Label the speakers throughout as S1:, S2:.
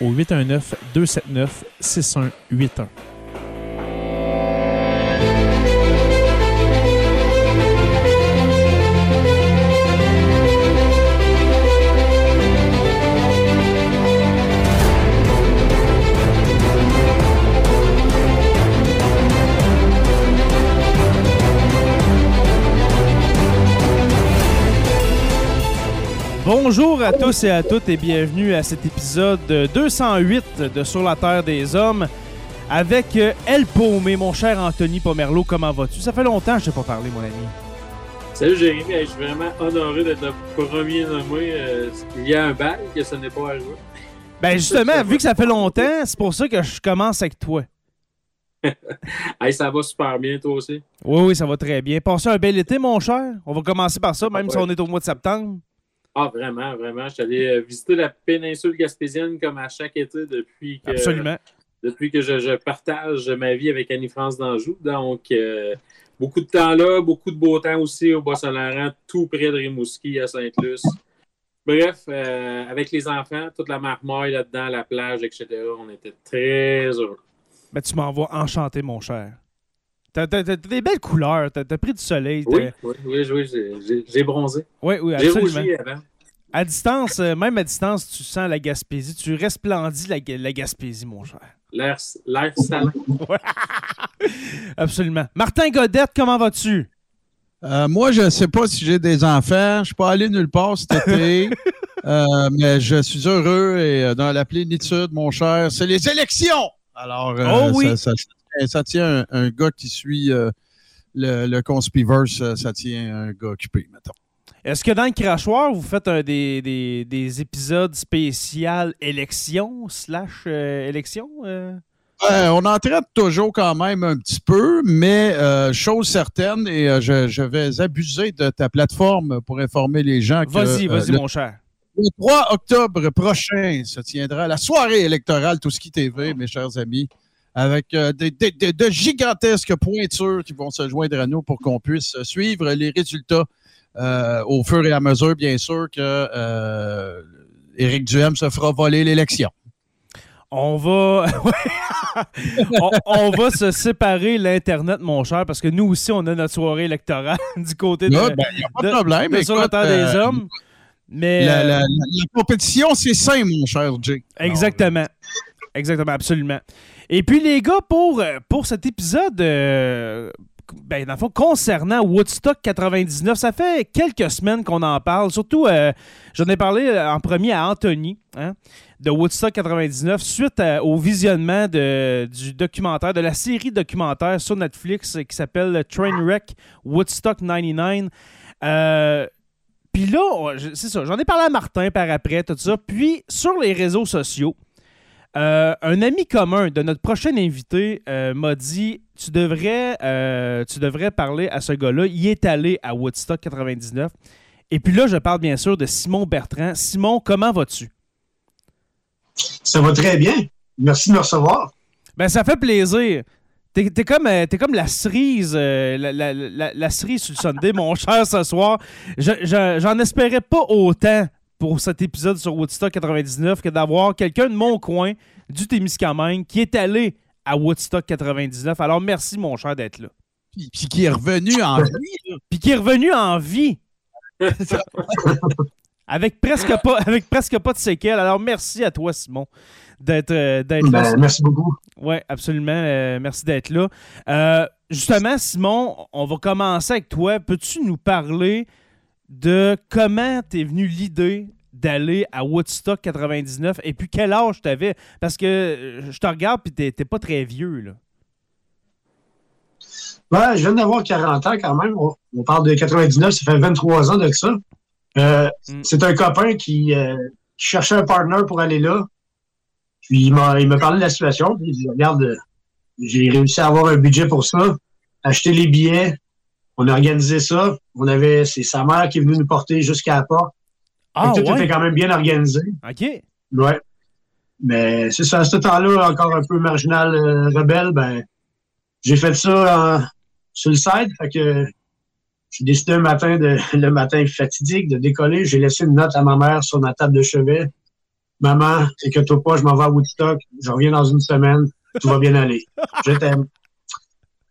S1: au 819 Bonjour à tous et à toutes et bienvenue à cet épisode 208 de Sur la Terre des Hommes avec euh, El Paumé, mon cher Anthony Pomerleau. Comment vas-tu? Ça fait longtemps que je t'ai pas parlé, mon ami.
S2: Salut Jérémy, je suis vraiment honoré d'être le premier nommé. Euh, il y a un bail que ce n'est pas arrivé.
S1: Ben justement, vu que ça fait longtemps, c'est pour ça que je commence avec toi.
S2: hey, ça va super bien, toi aussi.
S1: Oui, oui, ça va très bien. Passez un bel été, mon cher. On va commencer par ça, même si on est au mois de septembre.
S2: Ah, vraiment, vraiment. Je suis allé euh, visiter la péninsule gaspésienne comme à chaque été depuis que,
S1: Absolument.
S2: Depuis que je, partage ma vie avec Annie-France d'Anjou. Donc, euh, beaucoup de temps là, beaucoup de beau temps aussi au Bas-Saint-Laurent, tout près de Rimouski à Sainte-Luce. Bref, euh, avec les enfants, toute la marmaille là-dedans, la plage, etc., on était très heureux.
S1: Ben, tu m'envoies enchanté, mon cher. T'as, des belles couleurs, t'as, pris du soleil.
S2: Oui, oui, oui, j'ai, bronzé.
S1: Oui, oui, absolument. J'ai avant. À distance, euh, même à distance, tu sens la Gaspésie. Tu resplendis la, la Gaspésie, mon cher.
S2: L'air, l'air salin.
S1: absolument. Martin Godette, comment vas-tu?
S3: Euh, moi, je ne sais pas si j'ai des enfants. Je ne suis pas allé nulle part cet été. Euh, mais je suis heureux et dans la plénitude, mon cher. C'est les élections! Alors,
S1: oh, oui.
S3: ça, ça tient un, gars qui suit euh, le, le Conspiverse, ça tient un gars occupé, mettons.
S1: Est-ce que dans le crachoir, vous faites des, des, épisodes spéciaux élection slash euh, élection?
S3: Euh? on en traite toujours quand même un petit peu, mais chose certaine, et je, vais abuser de ta plateforme pour informer les gens que...
S1: Vas-y, vas-y, mon cher.
S3: Le 3 octobre prochain se tiendra la soirée électorale Tout ce qui TV, mes chers amis avec euh, des, de gigantesques pointures qui vont se joindre à nous pour qu'on puisse suivre les résultats euh, au fur et à mesure, bien sûr, que euh, Éric Duhem se fera voler l'élection.
S1: On va, on, va se séparer l'Internet, mon cher, parce que nous aussi, on a notre soirée électorale du côté de,
S3: ben, y a pas de, problème.
S1: sur le temps des hommes. Mais,
S3: la, compétition, c'est sain, mon cher Jay.
S1: Exactement. Exactement, absolument. Et puis, les gars, pour, euh, pour cet épisode, euh, ben, dans le fond, concernant Woodstock 99, ça fait quelques semaines qu'on en parle. Surtout, euh, j'en ai parlé en premier à Anthony hein, de Woodstock 99 suite au visionnement de, du documentaire, de la série documentaire sur Netflix qui s'appelle Trainwreck Woodstock 99. puis là, c'est ça, j'en ai parlé à Martin par après, tout ça. Puis sur les réseaux sociaux, euh, un ami commun de notre prochain invité euh, m'a dit tu devrais, euh, tu devrais parler à ce gars-là. Il est allé à Woodstock 99. Et puis là, je parle bien sûr de Simon Bertrand. Simon, comment vas-tu?
S4: Ça va très bien. Merci de me recevoir.
S1: Ben, ça fait plaisir. T'es t'es comme, la cerise, la, la- la- la cerise sur le Sunday, mon cher, ce soir. Je- je- J'en espérais pas autant pour cet épisode sur Woodstock 99 que d'avoir quelqu'un de mon coin, du Témiscamingue, qui est allé à Woodstock 99. Alors, merci, mon cher, d'être là.
S3: Puis, puis qui est revenu en vie.
S1: Puis qui est revenu en vie. avec, presque pas, avec presque pas de séquelles. Alors, merci à toi, Simon, d'être euh, d'être là.
S4: Ben, merci beaucoup.
S1: Oui, absolument. Euh, merci d'être là. Euh, justement, Simon, on va commencer avec toi. Peux-tu nous parler de comment t'es venu l'idée d'aller à Woodstock 99 et puis quel âge t'avais? Parce que euh, je te regarde puis t'es pas très vieux, là.
S4: Ben, je viens d'avoir 40 ans quand même. On, on parle de 99, ça fait 23 ans de ça. Euh,
S1: Mm.
S4: C'est un copain qui, euh, qui cherchait un partner pour aller là. Puis il m'a parlé de la situation. Puis il dit Regarde, j'ai réussi à avoir un budget pour ça, acheter les billets. On a organisé ça. On avait, c'est sa mère qui est venue nous porter jusqu'à la porte.
S1: Ah,
S4: que tout
S1: ouais?
S4: était quand même bien organisé.
S1: OK.
S4: Ouais. Mais c'est ça, à ce temps-là, encore un peu marginal, euh, rebelle, ben, j'ai fait ça en- sur le site. Fait que j'ai décidé un matin, de, le matin fatidique, de décoller. J'ai laissé une note à ma mère sur ma table de chevet. Maman, inquiète-toi pas, je m'en vais à Woodstock. Je reviens dans une semaine. Tout va bien aller. Je t'aime.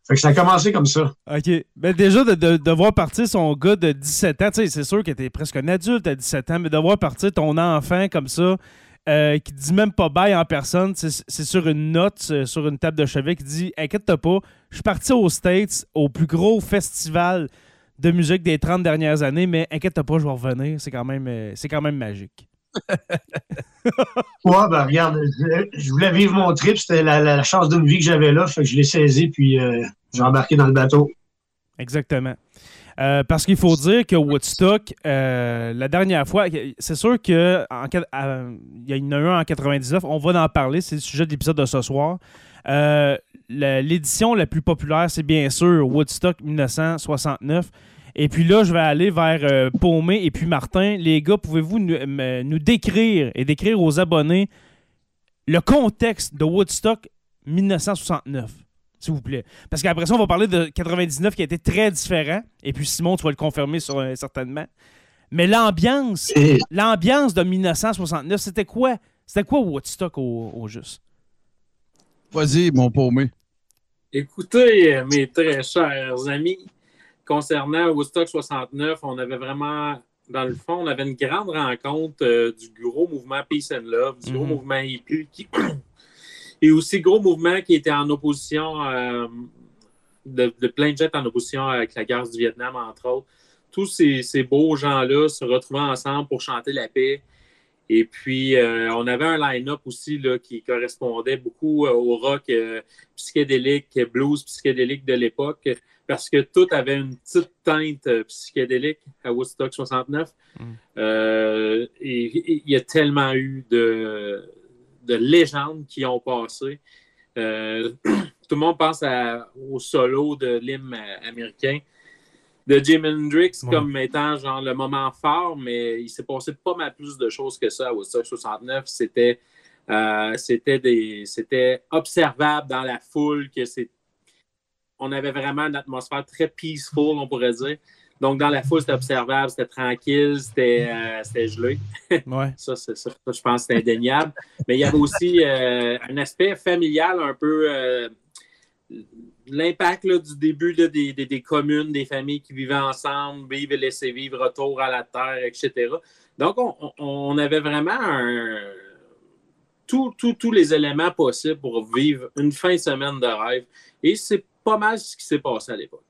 S4: Fait que ça a commencé comme ça.
S1: OK. Ben déjà, de, de, de voir partir son gars de 17 ans, c'est sûr que t'es presque un adulte à 17 ans, mais de voir partir ton enfant comme ça, euh, qui dit même pas bail en personne, c'est sur une note, euh, sur une table de chevet, qui dit Inquiète-toi pas, je suis parti aux States, au plus gros festival de musique des 30 dernières années, mais inquiète-toi pas, je vais revenir. C'est quand, même, euh, c'est quand même magique.
S4: Ouais, ben regarde, je, voulais vivre mon trip. C'était la, la chance d'une vie que j'avais là. Fait que je l'ai saisi, puis euh, j'ai embarqué dans le bateau.
S1: Exactement. Euh, parce qu'il faut dire que Woodstock, euh, la dernière fois, c'est sûr que y en a un en 99, on va en parler, c'est le sujet de l'épisode de ce soir. Euh, la- L'édition la plus populaire, c'est bien sûr Woodstock 1969. Et puis là, je vais aller vers Paumé et puis Martin. Les gars, pouvez-vous nous, nous décrire et décrire aux abonnés le contexte de Woodstock 1969? S'il vous plaît. Parce qu'après ça, on va parler de 99 qui a été très différent. Et puis Simon, tu vas le confirmer sur, euh, certainement. Mais l'ambiance, l'ambiance de 1969, c'était quoi? C'était quoi Woodstock au, au juste?
S3: Vas-y, mon paumé.
S2: Écoutez, mes très chers amis, concernant Woodstock 69, on avait vraiment, dans le fond, on avait une grande rencontre euh, du gros mouvement Peace and Love, du gros
S1: Mhm.
S2: mouvement hippie, qui- et aussi gros mouvement qui était en opposition, euh, de, de plein de gens en opposition avec la guerre du Vietnam, entre autres. Tous ces, ces beaux gens-là se retrouvaient ensemble pour chanter la paix. Et puis, euh, on avait un line-up aussi là, qui correspondait beaucoup euh, au rock euh, psychédélique, blues psychédélique de l'époque, parce que tout avait une petite teinte psychédélique à Woodstock 69.
S1: Mm.
S2: Et il y a tellement eu de, de légendes qui ont passé. Euh, tout le monde pense à- au solo de l'hymne américain de Jimi Hendrix
S1: Ouais.
S2: comme étant genre le moment fort, mais il s'est passé pas mal plus de choses que ça à Woodstock 69. C'était euh, c'était des c'était observable dans la foule que c'est on avait vraiment une atmosphère très peaceful, on pourrait dire. Donc dans la foule, c'était observable, c'était tranquille, c'était euh, c'était gelé.
S1: Ouais.
S2: Ça, c'est ça, ça, je pense que c'est indéniable. Mais il y avait aussi euh, un aspect familial un peu. euh, L'impact du début là, des, des- des communes, des familles qui vivaient ensemble, vivre et laisser vivre, retour à la terre, etc. Donc, on, avait vraiment un- tous les éléments possibles pour vivre une fin de semaine de rêve. Et c'est pas mal ce qui s'est passé à l'époque.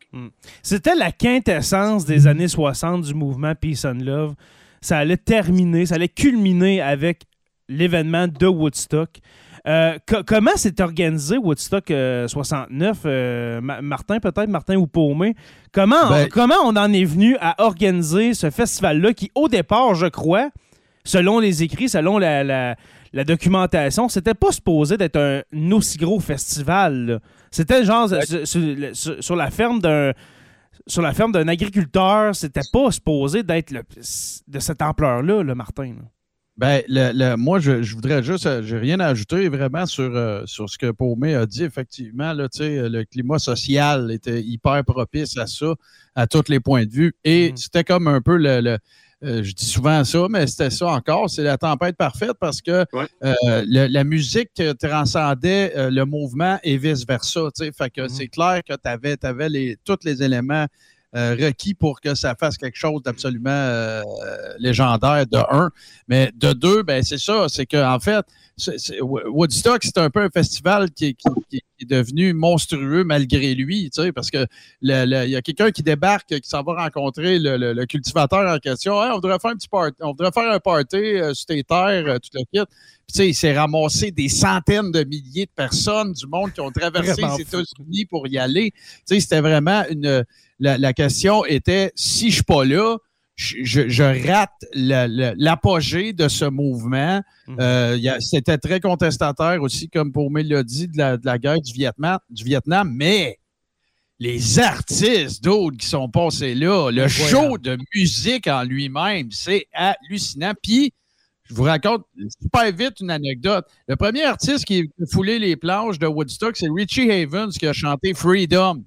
S1: C'était la quintessence des années 60 du mouvement Peace and Love. Ça allait terminer, ça allait culminer avec l'événement de Woodstock. Euh, co- comment s'est organisé Woodstock euh, 69? euh, Ma- Martin, peut-être, Martin ou Paumé? Comment,
S3: Ben-
S1: comment on en est venu à organiser ce festival-là qui, au départ, je crois, selon les écrits, selon la, la- la documentation, c'était pas supposé d'être un, un aussi gros festival. C'était genre
S3: Ouais.
S1: sur, sur- sur- sur la ferme d'un sur la ferme d'un agriculteur, c'était pas supposé d'être de cette ampleur-là, le Martin. là.
S3: Ben, le, le- moi, je, je voudrais juste, euh, j'ai rien à ajouter vraiment sur, euh, sur ce que Paumé a dit. Effectivement, là, tu sais, le climat social était hyper propice à ça, à tous les points de vue. Et
S1: Mhm.
S3: c'était comme un peu le. le- euh, je dis souvent ça, mais c'était ça encore. C'est la tempête parfaite parce que
S2: Ouais.
S3: euh, le- la musique transcendait euh, le mouvement et vice-versa. Fait que
S1: Mhm.
S3: c'est clair que tu avais, les, tous les éléments requis pour que ça fasse quelque chose d'absolument légendaire, de un. Mais de deux, ben c'est ça, c'est qu'en fait, c'est- c'est- Woodstock, c'est un peu un festival qui, est- qui- qui est devenu monstrueux malgré lui, tu sais, parce que le- le- il y a quelqu'un qui débarque, qui s'en va rencontrer le, le- le cultivateur en question. Hey, on voudrait faire un petit party, on voudrait faire un party euh, sur tes terres, euh, tout le kit. Puis, tu sais, il s'est ramassé des centaines de milliers de personnes du monde qui ont traversé les. États-Unis pour y aller. Tu sais, c'était vraiment une. La, la question était si je suis pas là, je, rate l'apogée de ce mouvement.
S1: Mhm.
S3: Euh, C'était très contestataire aussi, comme pour dit, de la, de la guerre du Vietnam, du Vietnam, mais les artistes d'autres qui sont passés là, le show de musique en lui-même, c'est hallucinant. Puis, je vous raconte super vite une anecdote. Le premier artiste qui a foulé les planches de Woodstock, c'est Richie Havens qui a chanté Freedom.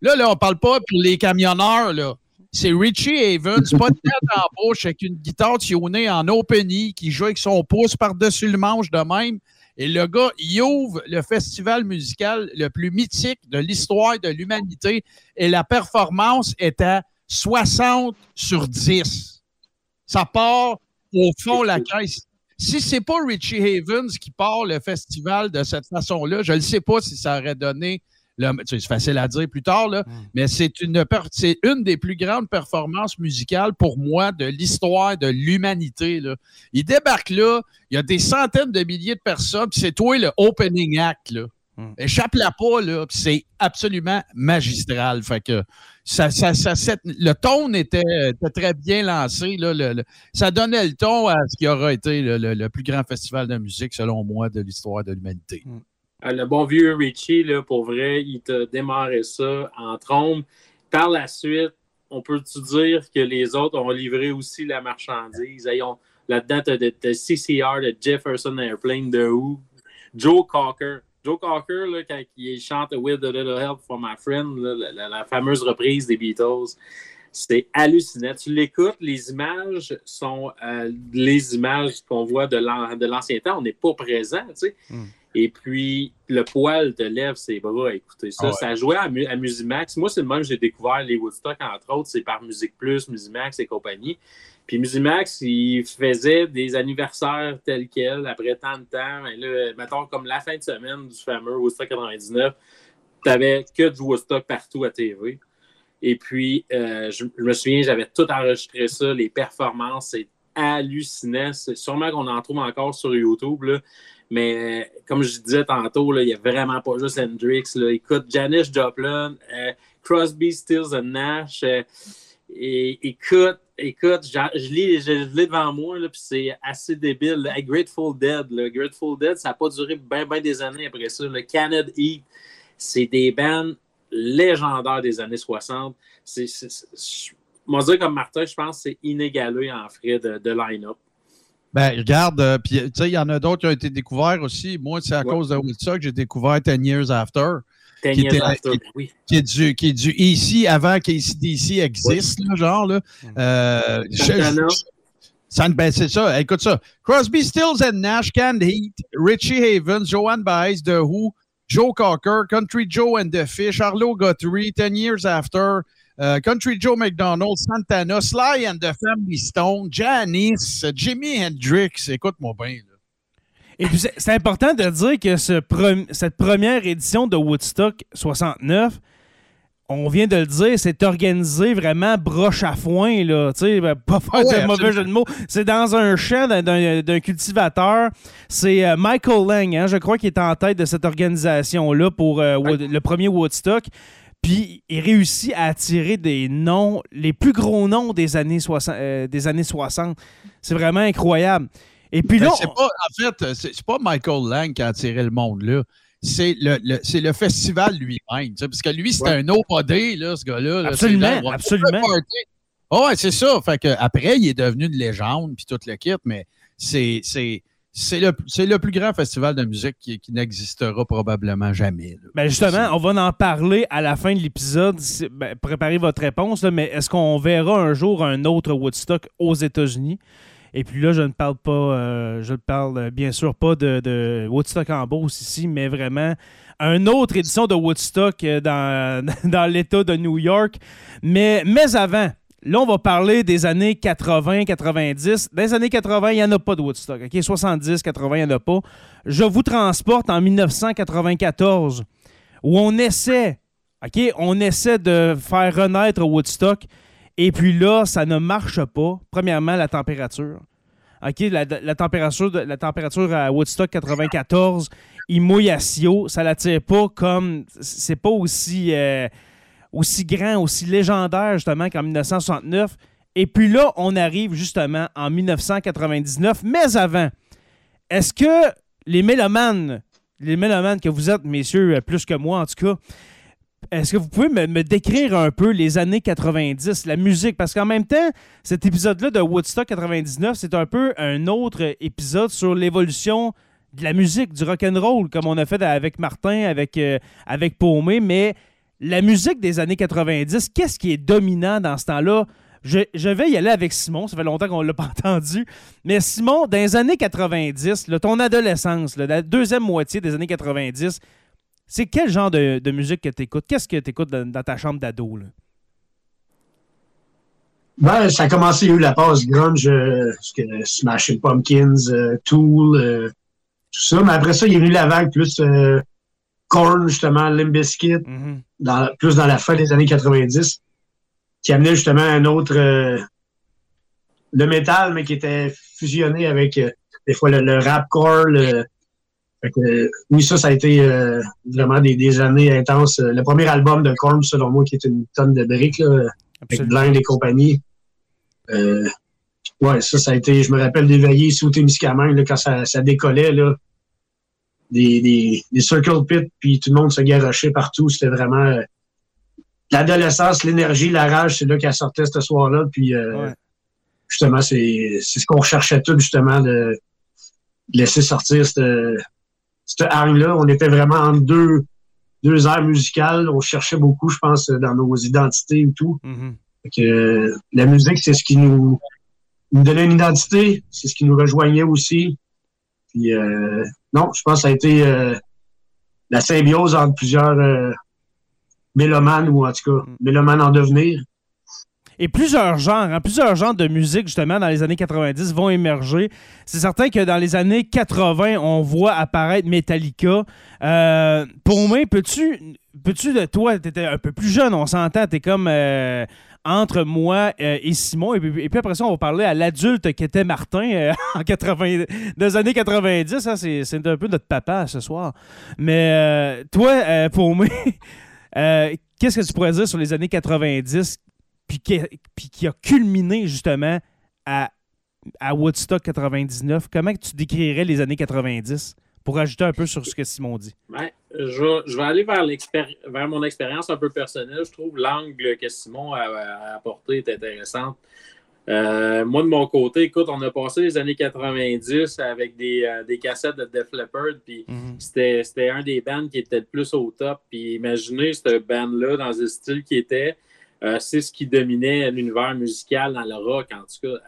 S3: Là, là, on parle pas pour les camionneurs, là. C'est Richie Havens, pas de tête en bouche, avec une guitare tionnée en opening, qui joue avec son pouce par-dessus le manche de même. Et le gars, il ouvre le festival musical le plus mythique de l'histoire de l'humanité. Et la performance est à 60 sur 10. Ça part au fond la caisse. Si c'est pas Richie Havens qui part le festival de cette façon-là, je ne sais pas si ça aurait donné. Le- C'est facile à dire plus tard, là,
S1: Mm.
S3: mais c'est une, per- c'est une des plus grandes performances musicales pour moi de l'histoire de l'humanité. là. Il débarque là, il y a des centaines de milliers de personnes, puis c'est toi le opening act. Là.
S1: Mm.
S3: Échappe-la pas, là, puis c'est absolument magistral. Fait que ça, ça, le ton était, était très bien lancé. Là, le- le- ça donnait le ton à ce qui aura été le, plus grand festival de musique, selon moi, de l'histoire de l'humanité.
S2: Ah, Le bon vieux Richie, là, pour vrai, il t'a démarré ça en trombe. Par la suite, on peut-tu dire que les autres ont livré aussi la marchandise? Là-dedans, tu as CCR, de Jefferson Airplane, de Who, Joe Cocker. Joe Cocker, là, quand il chante With a Little Help for My Friend, la, fameuse reprise des Beatles, c'est hallucinant. Tu l'écoutes, les images sont euh, les images qu'on voit de l'an- de l'ancien temps. On n'est pas présent, tu sais.
S1: Mm.
S2: Et puis, le poil te lève ses bras à écouter ça.
S3: Ah ouais.
S2: Ça jouait à, Mu- à Musimax. Moi, c'est le même que j'ai découvert les Woodstock, entre autres. C'est par Musique Plus, Musimax et compagnie. Puis Musimax, il faisait des anniversaires tels quels après tant de temps. Et là, mettons, comme la fin de semaine du fameux Woodstock 99, t'avais que du Woodstock partout à TV. Et puis, euh, je, je me souviens, j'avais tout enregistré ça, les performances, c'est hallucinant. C'est sûrement qu'on en trouve encore sur YouTube, là. Mais comme je disais tantôt, il n'y a vraiment pas juste Hendrix. Là. Écoute, Janis Joplin, euh, Crosby, Stills and Nash. euh, et, écoute, écoute, je lis, je, l'ai devant moi, puis c'est assez débile. Grateful Dead. Grateful Dead, ça n'a pas duré bien des années après ça. Le Canada Heat, c'est des bands légendaires des années 60. C'est, c'est, c'est- je- moi, dire comme Martin, je pense que c'est inégalé en frais de line-up.
S3: Ben, regarde, euh, puis tu sais, il y en a d'autres qui ont été découverts aussi. Moi, c'est à
S2: Ouais.
S3: cause de Woodstock que j'ai découvert 10 Years After,
S2: Ten
S3: Qui
S2: years
S3: était-
S2: after,
S3: qui-
S2: oui.
S3: qui est du, qui est du ici avant qu'ACDC existe, là, genre. Là. Euh, ben, c'est ça. Écoute ça. Crosby, Stills and Nash, Canned Heat, Richie Havens, Joanne Baez, The Who, Joe Cocker, Country Joe and the Fish, Arlo Guthrie, 10 Years After, euh, Country Joe McDonald, Santana, Sly and the Family Stone, Janice, Jimi Hendrix. Écoute-moi bien.
S1: Et puis, c'est important de dire que ce pre- cette première édition de Woodstock 69, on vient de le dire, c'est organisé vraiment broche à foin, là. Tu sais, ben, pas faire
S3: ouais,
S1: de mauvais jeu de mots. C'est dans un champ d'un- cultivateur. C'est euh, Michael Lang, hein, je crois, qui est en tête de cette organisation-là pour euh, le premier Woodstock. Puis il réussit à attirer des noms, les plus gros noms des années 60. euh, des années 60. C'est vraiment incroyable. Et puis
S3: Ben,
S1: là,
S3: c'est
S1: on-
S3: pas, en fait, c'est c'est pas Michael Lang qui a attiré le monde là. C'est le, le- c'est le festival lui-même. Parce que lui, c'était
S2: Ouais.
S3: un nobody, là, ce gars-là. là,
S1: Absolument,
S3: là,
S1: absolument.
S3: Ah ouais, c'est ça. Fait que après, il est devenu une légende, puis tout le kit, mais c'est c'est le, le, plus grand festival de musique qui, qui n'existera probablement jamais.
S1: Ben justement, on va en parler à la fin de l'épisode. Ben, préparez votre réponse, mais est-ce qu'on verra un jour un autre Woodstock aux États-Unis? Et puis là, je ne parle pas, euh, je ne parle euh, bien sûr pas de, Woodstock en Beauce ici, mais vraiment une autre édition de Woodstock euh, dans, dans l'État de New York. Mais, mais avant, Là, on va parler des années 80-90. Dans les années 80, il n'y en a pas de Woodstock. 70, 80, il n'y en a pas. Je vous transporte en 1994, où on essaie, OK, on essaie de faire renaître Woodstock. Et puis là, ça ne marche pas. Premièrement, la température. OK, la, température, la température à Woodstock 94, il mouille à Sio. Ça l'attire pas comme. C'est pas aussi. Euh, aussi grand, aussi légendaire justement qu'en 1969. Et puis là, on arrive justement en 1999. Mais avant, est-ce que les mélomanes, les mélomanes que vous êtes, messieurs, plus que moi en tout cas, est-ce que vous pouvez me, décrire un peu les années 90, la musique? Parce qu'en même temps, cet épisode-là de Woodstock 99, c'est un peu un autre épisode sur l'évolution de la musique, du rock and roll, comme on a fait avec Martin, avec, euh, avec Paumé, mais la musique des années 90, qu'est-ce qui est dominant dans ce temps-là? Je, vais y aller avec Simon, ça fait longtemps qu'on ne l'a pas entendu. Mais Simon, dans les années 90, ton adolescence, la deuxième moitié des années 90, c'est quel genre de, musique que tu écoutes? Qu'est-ce que tu écoutes dans, ta chambre d'ado?
S4: Ben, ça a commencé, il y a eu la passe grunge, euh, Smashing Pumpkins, euh, Tool, euh, tout ça. Mais après ça, il y a eu la vague plus Korn, justement, Limbiskit, mm dans, plus dans la fin des années 90, qui amenait justement un autre. Euh, le métal, mais qui était fusionné avec euh, des fois le, rapcore. oui, ça, ça a été euh, vraiment des, années intenses. Le premier album de Korn, selon moi, qui est une tonne de briques, avec Blind et compagnie. ouais, ça, ça a été. Je me rappelle d'éveiller sous Témiscamingue, quand ça, ça décollait. Là, des, des, circle pits, puis tout le monde se garochait partout. C'était vraiment euh, l'adolescence, l'énergie, la rage, c'est là qu'elle sortait ce soir-là. Puis euh, justement, c'est ce qu'on recherchait tout, justement, de laisser sortir cette, cette là On était vraiment en deux, deux aires musicales. On cherchait beaucoup, je pense, dans nos identités et tout. Mm-hmm. que, la musique, c'est ce qui nous, nous donnait une identité, c'est ce qui nous rejoignait aussi. Puis euh, non, je pense que ça a été euh, la symbiose entre plusieurs euh, mélomanes, ou en tout cas, mm. mélomanes en devenir.
S1: Et plusieurs genres, hein, plusieurs genres de musique, justement, dans les années 90 vont émerger. C'est certain que dans les années 80, on voit apparaître Metallica. Euh, pour moi, peux-tu, peux-tu, toi, tu étais un peu plus jeune, on s'entend, tu es comme entre moi euh, et Simon. Et puis, après ça, on va parler à l'adulte qui était Martin euh, en 80, dans les années 90. Hein, c'est un peu notre papa ce soir. Mais euh, toi, pour moi, qu'est-ce que tu pourrais dire sur les années 90 puis qui, puis qui a culminé justement à, à Woodstock 99? Comment tu décrirais les années 90? Pour ajouter un peu sur ce que Simon dit?
S2: Ben, je, vais aller vers, vers mon expérience un peu personnelle. Je trouve l'angle que Simon a, apporté est intéressant. Euh, moi, de mon côté, écoute, on a passé les années 90 avec des, euh, des cassettes de Def Leppard, puis mhm. c'était un des bands qui était le plus au top. Puis imaginez ce band-là dans un style qui était, euh, c'est ce qui dominait l'univers musical dans le rock, en tout cas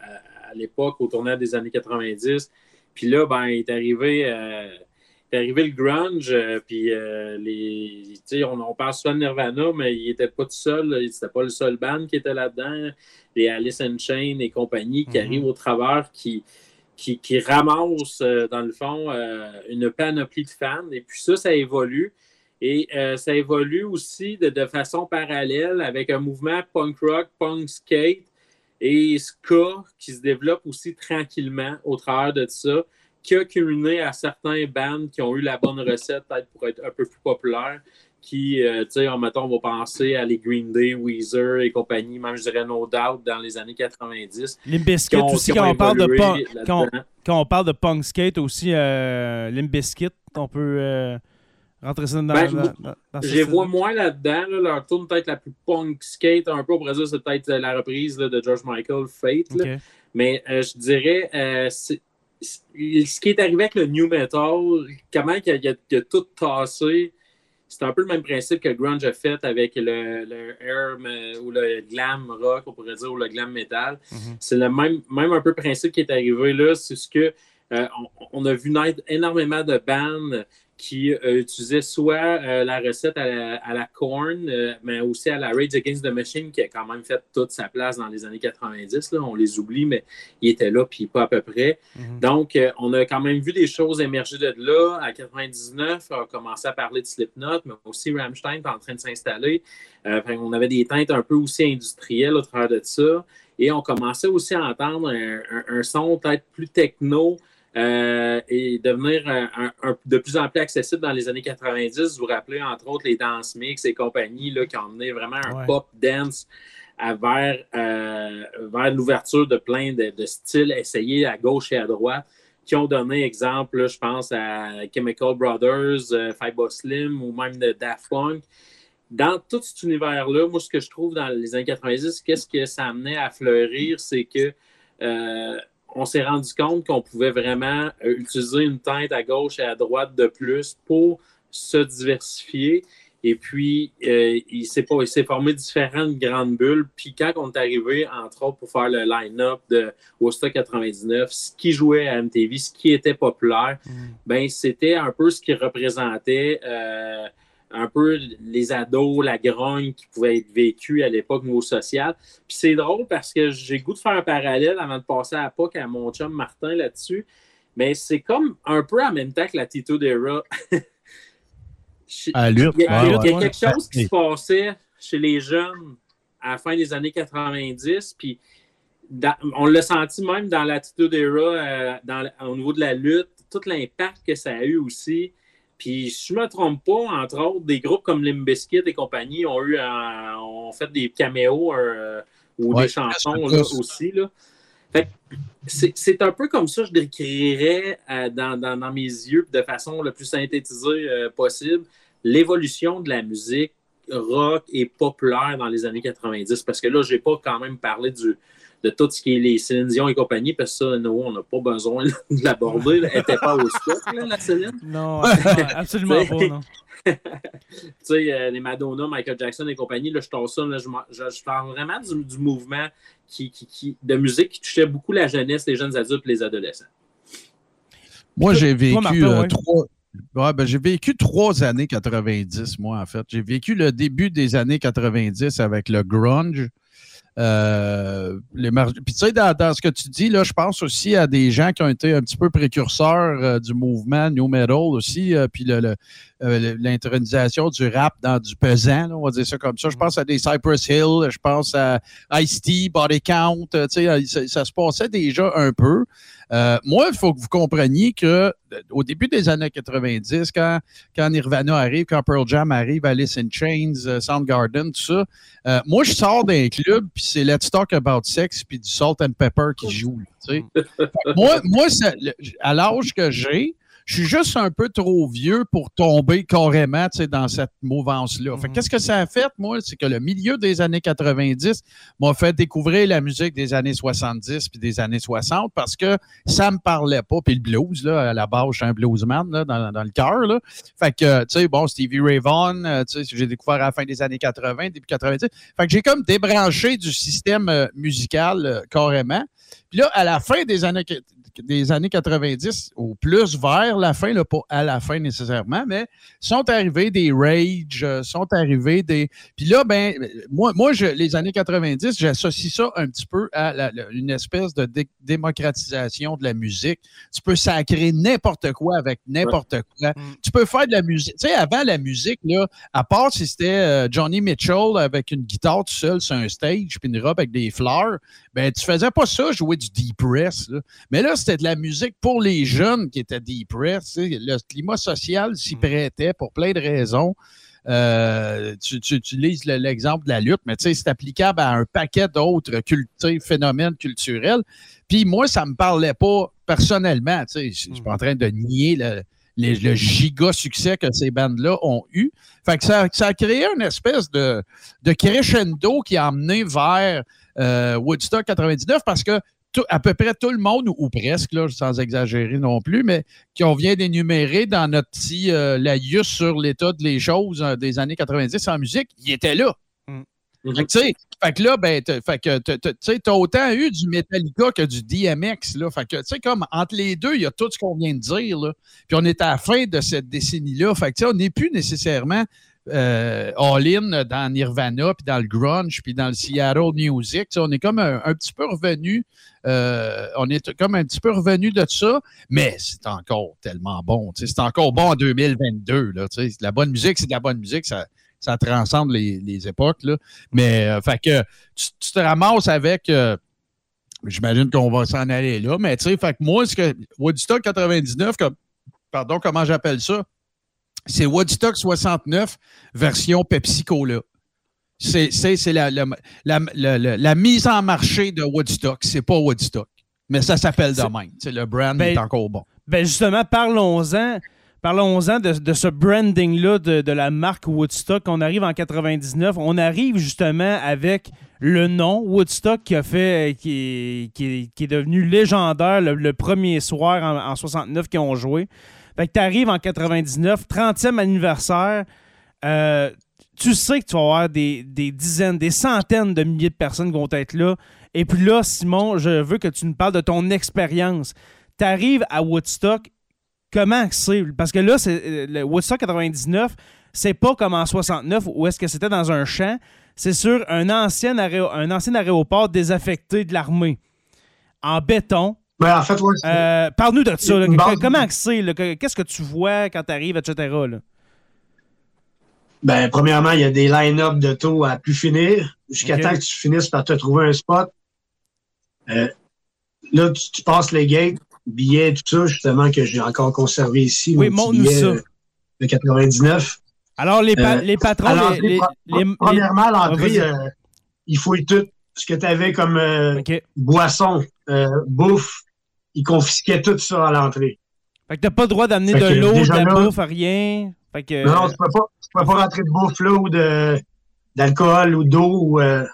S2: à, l'époque, au tournant des années 90. Puis là, ben, il est arrivé est arrivé le grunge, euh, puis euh, les, on, on parle souvent de Nirvana, mais il n'était pas tout seul, c'était pas le seul band qui était là-dedans. Les Alice in Chains et compagnie qui mhm. arrivent au travers, qui, qui, qui ramassent, euh, dans le fond, une panoplie de fans. Et puis ça, ça évolue. Et ça évolue aussi de, de, façon parallèle avec un mouvement punk rock, punk skate et ska qui se développe aussi tranquillement au travers de ça qui a culminé à certains bands qui ont eu la bonne recette, peut-être pour être un peu plus populaires, qui, euh, tu sais, en mettant, on va penser à les Green Day, Weezer et compagnie, même je dirais No Doubt dans les années 90.
S1: Limbiskit aussi, quand on, parle de punk, quand, on, parle de punk skate aussi, euh, Limbiskit, on peut euh, rentrer ça dans, ben,
S2: dans, Je les vois moins là-dedans. leur tourne peut-être la plus punk skate, un peu, au Brésil, c'est peut-être la reprise de George Michael, Fate. Mais euh, je dirais, ce qui est arrivé avec le New Metal, comment il a, a, tout tassé, c'est un peu le même principe que Grunge a fait avec le, le air ou le glam rock, on pourrait dire, ou le glam metal. Mm-hmm. C'est le même, même un peu principe qui est arrivé là. C'est ce que euh, on, a vu naître énormément de bands qui euh, utilisaient soit euh, la recette à la, à corn, mais aussi à la Rage Against the Machine, qui a quand même fait toute sa place dans les années 90. Là. On les oublie, mais il était là, puis pas à peu près. Mhm. Donc, on a quand même vu des choses émerger de là. À 99, on a commencé à parler de Slipknot, mais aussi Rammstein est en train de s'installer. on avait des teintes un peu aussi industrielles au travers de ça. Et on commençait aussi à entendre un son peut-être plus techno, euh, et devenir de plus en plus accessible dans les années 90. Vous vous rappelez, entre autres, les dance mix et compagnie là, qui ont amené vraiment un pop dance vers, euh, vers l'ouverture de plein de, styles essayés à gauche et à droite qui ont donné exemple, je pense à Chemical Brothers, euh, Slim ou même de Daft Punk. Dans tout cet univers-là, moi, ce que je trouve dans les années 90, qu'est-ce que ça amenait à fleurir, c'est que euh, on s'est rendu compte qu'on pouvait vraiment euh, utiliser une tête à gauche et à droite de plus pour se diversifier. Et puis, euh, il s'est formé différentes grandes bulles. Puis quand on est arrivé, entre autres, pour faire le line-up de Woodstock 99, ce qui jouait à MTV, ce qui était populaire, mm. ben c'était un peu ce qui représentait euh, un peu les ados, la grogne qui pouvait être vécue à l'époque niveau social. Puis c'est drôle parce que j'ai goût de faire un parallèle avant de passer à POC à mon chum Martin là-dessus. Mais c'est comme un peu en même temps que la Tito d'Era. il, y a, quelque chose qui se passait chez les jeunes à la fin des années 90. Puis on l'a senti même dans l'attitude era, euh, au niveau de la lutte, tout l'impact que ça a eu aussi. Puis, si je ne me trompe pas, entre autres, des groupes comme Limbiskit et compagnie ont eu ont fait des caméos euh, ou des chansons aussi. Là. c'est un peu comme ça que je décrirais euh, dans, mes yeux de façon la plus synthétisée euh, possible l'évolution de la musique rock et populaire dans les années 90. Parce que là, je n'ai pas quand même parlé du, de tout ce qui est les Céline Dion et compagnie, parce que ça, nous, on n'a pas besoin de l'aborder. Elle n'était pas au stock, la Céline.
S1: Non, absolument pas, non.
S2: tu sais, euh, les Madonna, Michael Jackson et compagnie, là, je t'en ça, je, parle vraiment du, mouvement qui, qui, de musique qui touchait beaucoup la jeunesse, les jeunes adultes et les adolescents.
S3: Moi, j'ai vécu euh, trois. ben, j'ai vécu trois années 90, moi, en fait. J'ai vécu le début des années 90 avec le grunge. Euh, les Puis tu sais, dans, ce que tu dis, là, je pense aussi à des gens qui ont été un petit peu précurseurs euh, du mouvement New Metal aussi, euh, puis l'intronisation du rap dans du pesant, on va dire ça comme ça. Je pense à des Cypress Hill, je pense à Ice-T, Body Count, tu sais, ça, ça, se passait déjà un peu. Euh, moi, il faut que vous compreniez que euh, au début des années 90, quand, quand Nirvana arrive, quand Pearl Jam arrive, Alice in Chains, euh, Soundgarden, tout ça, moi, je sors d'un club, puis c'est Let's Talk About Sex, puis du Salt and Pepper qui joue. moi, moi à l'âge que j'ai, je suis juste un peu trop vieux pour tomber carrément dans cette mouvance-là. Mhm. Qu'est-ce que ça a fait, moi? C'est que le milieu des années 90 m'a fait découvrir la musique des années 70 puis des années 60 parce que ça me parlait pas. Puis le blues, là, à la base, je suis un bluesman là, dans, dans, le cœur. Fait que, tu sais, bon, Stevie Ray Vaughan, euh, tu sais, j'ai découvert à la fin des années 80, début 90. Fait que j'ai comme débranché du système euh, musical euh, carrément. Puis là, à la fin des années des années 90 au plus vers la fin, là, pas à la fin nécessairement, mais sont arrivés des Rage, euh, sont arrivés des. Puis là, ben, moi, moi je, les années 90, j'associe ça un petit peu à une espèce de démocratisation de la musique. Tu peux sacrer n'importe quoi avec n'importe quoi. Mm. Tu peux faire de la musique. Tu sais, avant la musique, là, à part si c'était euh, Johnny Mitchell avec une guitare tout seul sur un stage, puis une robe avec des fleurs, ben, tu faisais pas ça, jouer du deep press. Mais là, c'était de la musique pour les jeunes qui étaient depressed. Le climat social s'y mm. prêtait pour plein de raisons. Euh, tu, utilises l'exemple de la lutte, mais c'est applicable à un paquet d'autres phénomènes culturels. Puis moi, ça ne me parlait pas personnellement. Je ne suis pas en train de nier le, giga succès que ces bandes-là ont eu. Fait que ça, a créé une espèce de, de crescendo qui a amené vers euh, Woodstock 99 parce que à peu près tout le monde, ou, presque, là, sans exagérer non plus, mais qu'on vient d'énumérer dans notre petit euh, laïus sur l'état des choses euh, des années 90 en musique, il était là. Mm. Fait, que, fait que là, ben, fait que, tu as autant eu du Metallica que du DMX. Là. Fait que, tu sais, comme entre les deux, il y a tout ce qu'on vient de dire. Là. Puis on est à la fin de cette décennie-là. Fait que, on n'est plus nécessairement euh, all-in dans Nirvana, puis dans le grunge, puis dans le Seattle Music. on est comme un, petit peu revenu, euh, on est comme un petit peu revenu de ça, mais c'est encore tellement bon. C'est encore bon en 2022. Là, la bonne musique, c'est de la bonne musique. Ça, ça transcende les, époques. Là. Mais euh, fait que tu, te ramasses avec. J'imagine qu'on va s'en aller là, mais tu sais, fait que moi, ce que Woodstock 99, comme, pardon, comment j'appelle ça? C'est Woodstock 69 version Pepsi Cola. C'est la, la, mise en marché de Woodstock. C'est pas Woodstock. Mais ça s'appelle de même. le brand ben, est encore bon.
S1: Ben justement, parlons-en. Parlons-en de, ce branding-là de, la marque Woodstock. On arrive en 99. On arrive justement avec le nom Woodstock qui a fait qui, qui, est devenu légendaire le, premier soir en, en 69 qu'ils ont joué. Fait que tu arrives en 99, 30e anniversaire. Euh, tu sais que tu vas avoir des, dizaines, des centaines de milliers de personnes qui vont être là. Et puis là, Simon, je veux que tu nous parles de ton expérience. Tu arrives à Woodstock, comment c'est? Parce que là, c'est euh, le Woodstock 99, c'est pas comme en 69 où est-ce que c'était dans un champ. C'est sur un ancien, un ancien aéroport désaffecté de l'armée. En béton,
S4: ben, en fait,
S1: euh, Parle-nous de ça. Comment c'est? Qu'est-ce que tu vois quand tu arrives, etc.?
S4: Ben, premièrement, il y a des line-up de taux à plus finir, jusqu'à temps que tu finisses par te trouver un spot. Euh, là, tu, passes les gates, billets, tout ça, justement, que j'ai encore conservé ici.
S1: Oui, montre-nous ça.
S4: Euh, de 99.
S1: Alors, les, les patrons. Les,
S4: premièrement, l'entrée, il faut tout ce que tu avais comme boisson, bouffe, ils confisquaient tout ça à l'entrée.
S1: Fait que t'as pas le droit d'amener de l'eau, de la bouffe, rien. Fait que...
S4: Non, tu peux pas, tu peux pas rentrer de bouffe là ou de, d'alcool ou d'eau. Euh...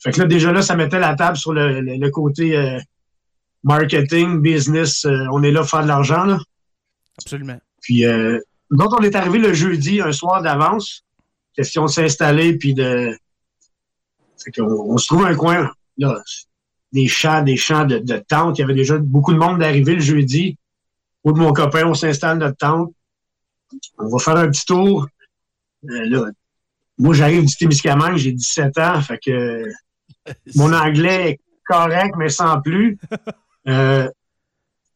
S4: Fait que là, déjà là, ça mettait la table sur le, le, côté euh, marketing, business. Euh, on est là pour faire de l'argent. Là.
S1: Absolument.
S4: Puis, euh, donc, on est arrivé le jeudi, un soir d'avance. Question de s'installer, puis de. Fait qu'on on se trouve un coin. Là, des champs, des champs de, de tentes. Il y avait déjà beaucoup de monde d'arriver le jeudi. Moi de mon copain, on s'installe notre tente. On va faire un petit tour. Euh, moi, j'arrive du Témiscamingue, j'ai 17 ans, fait que mon anglais est correct, mais sans plus. Euh,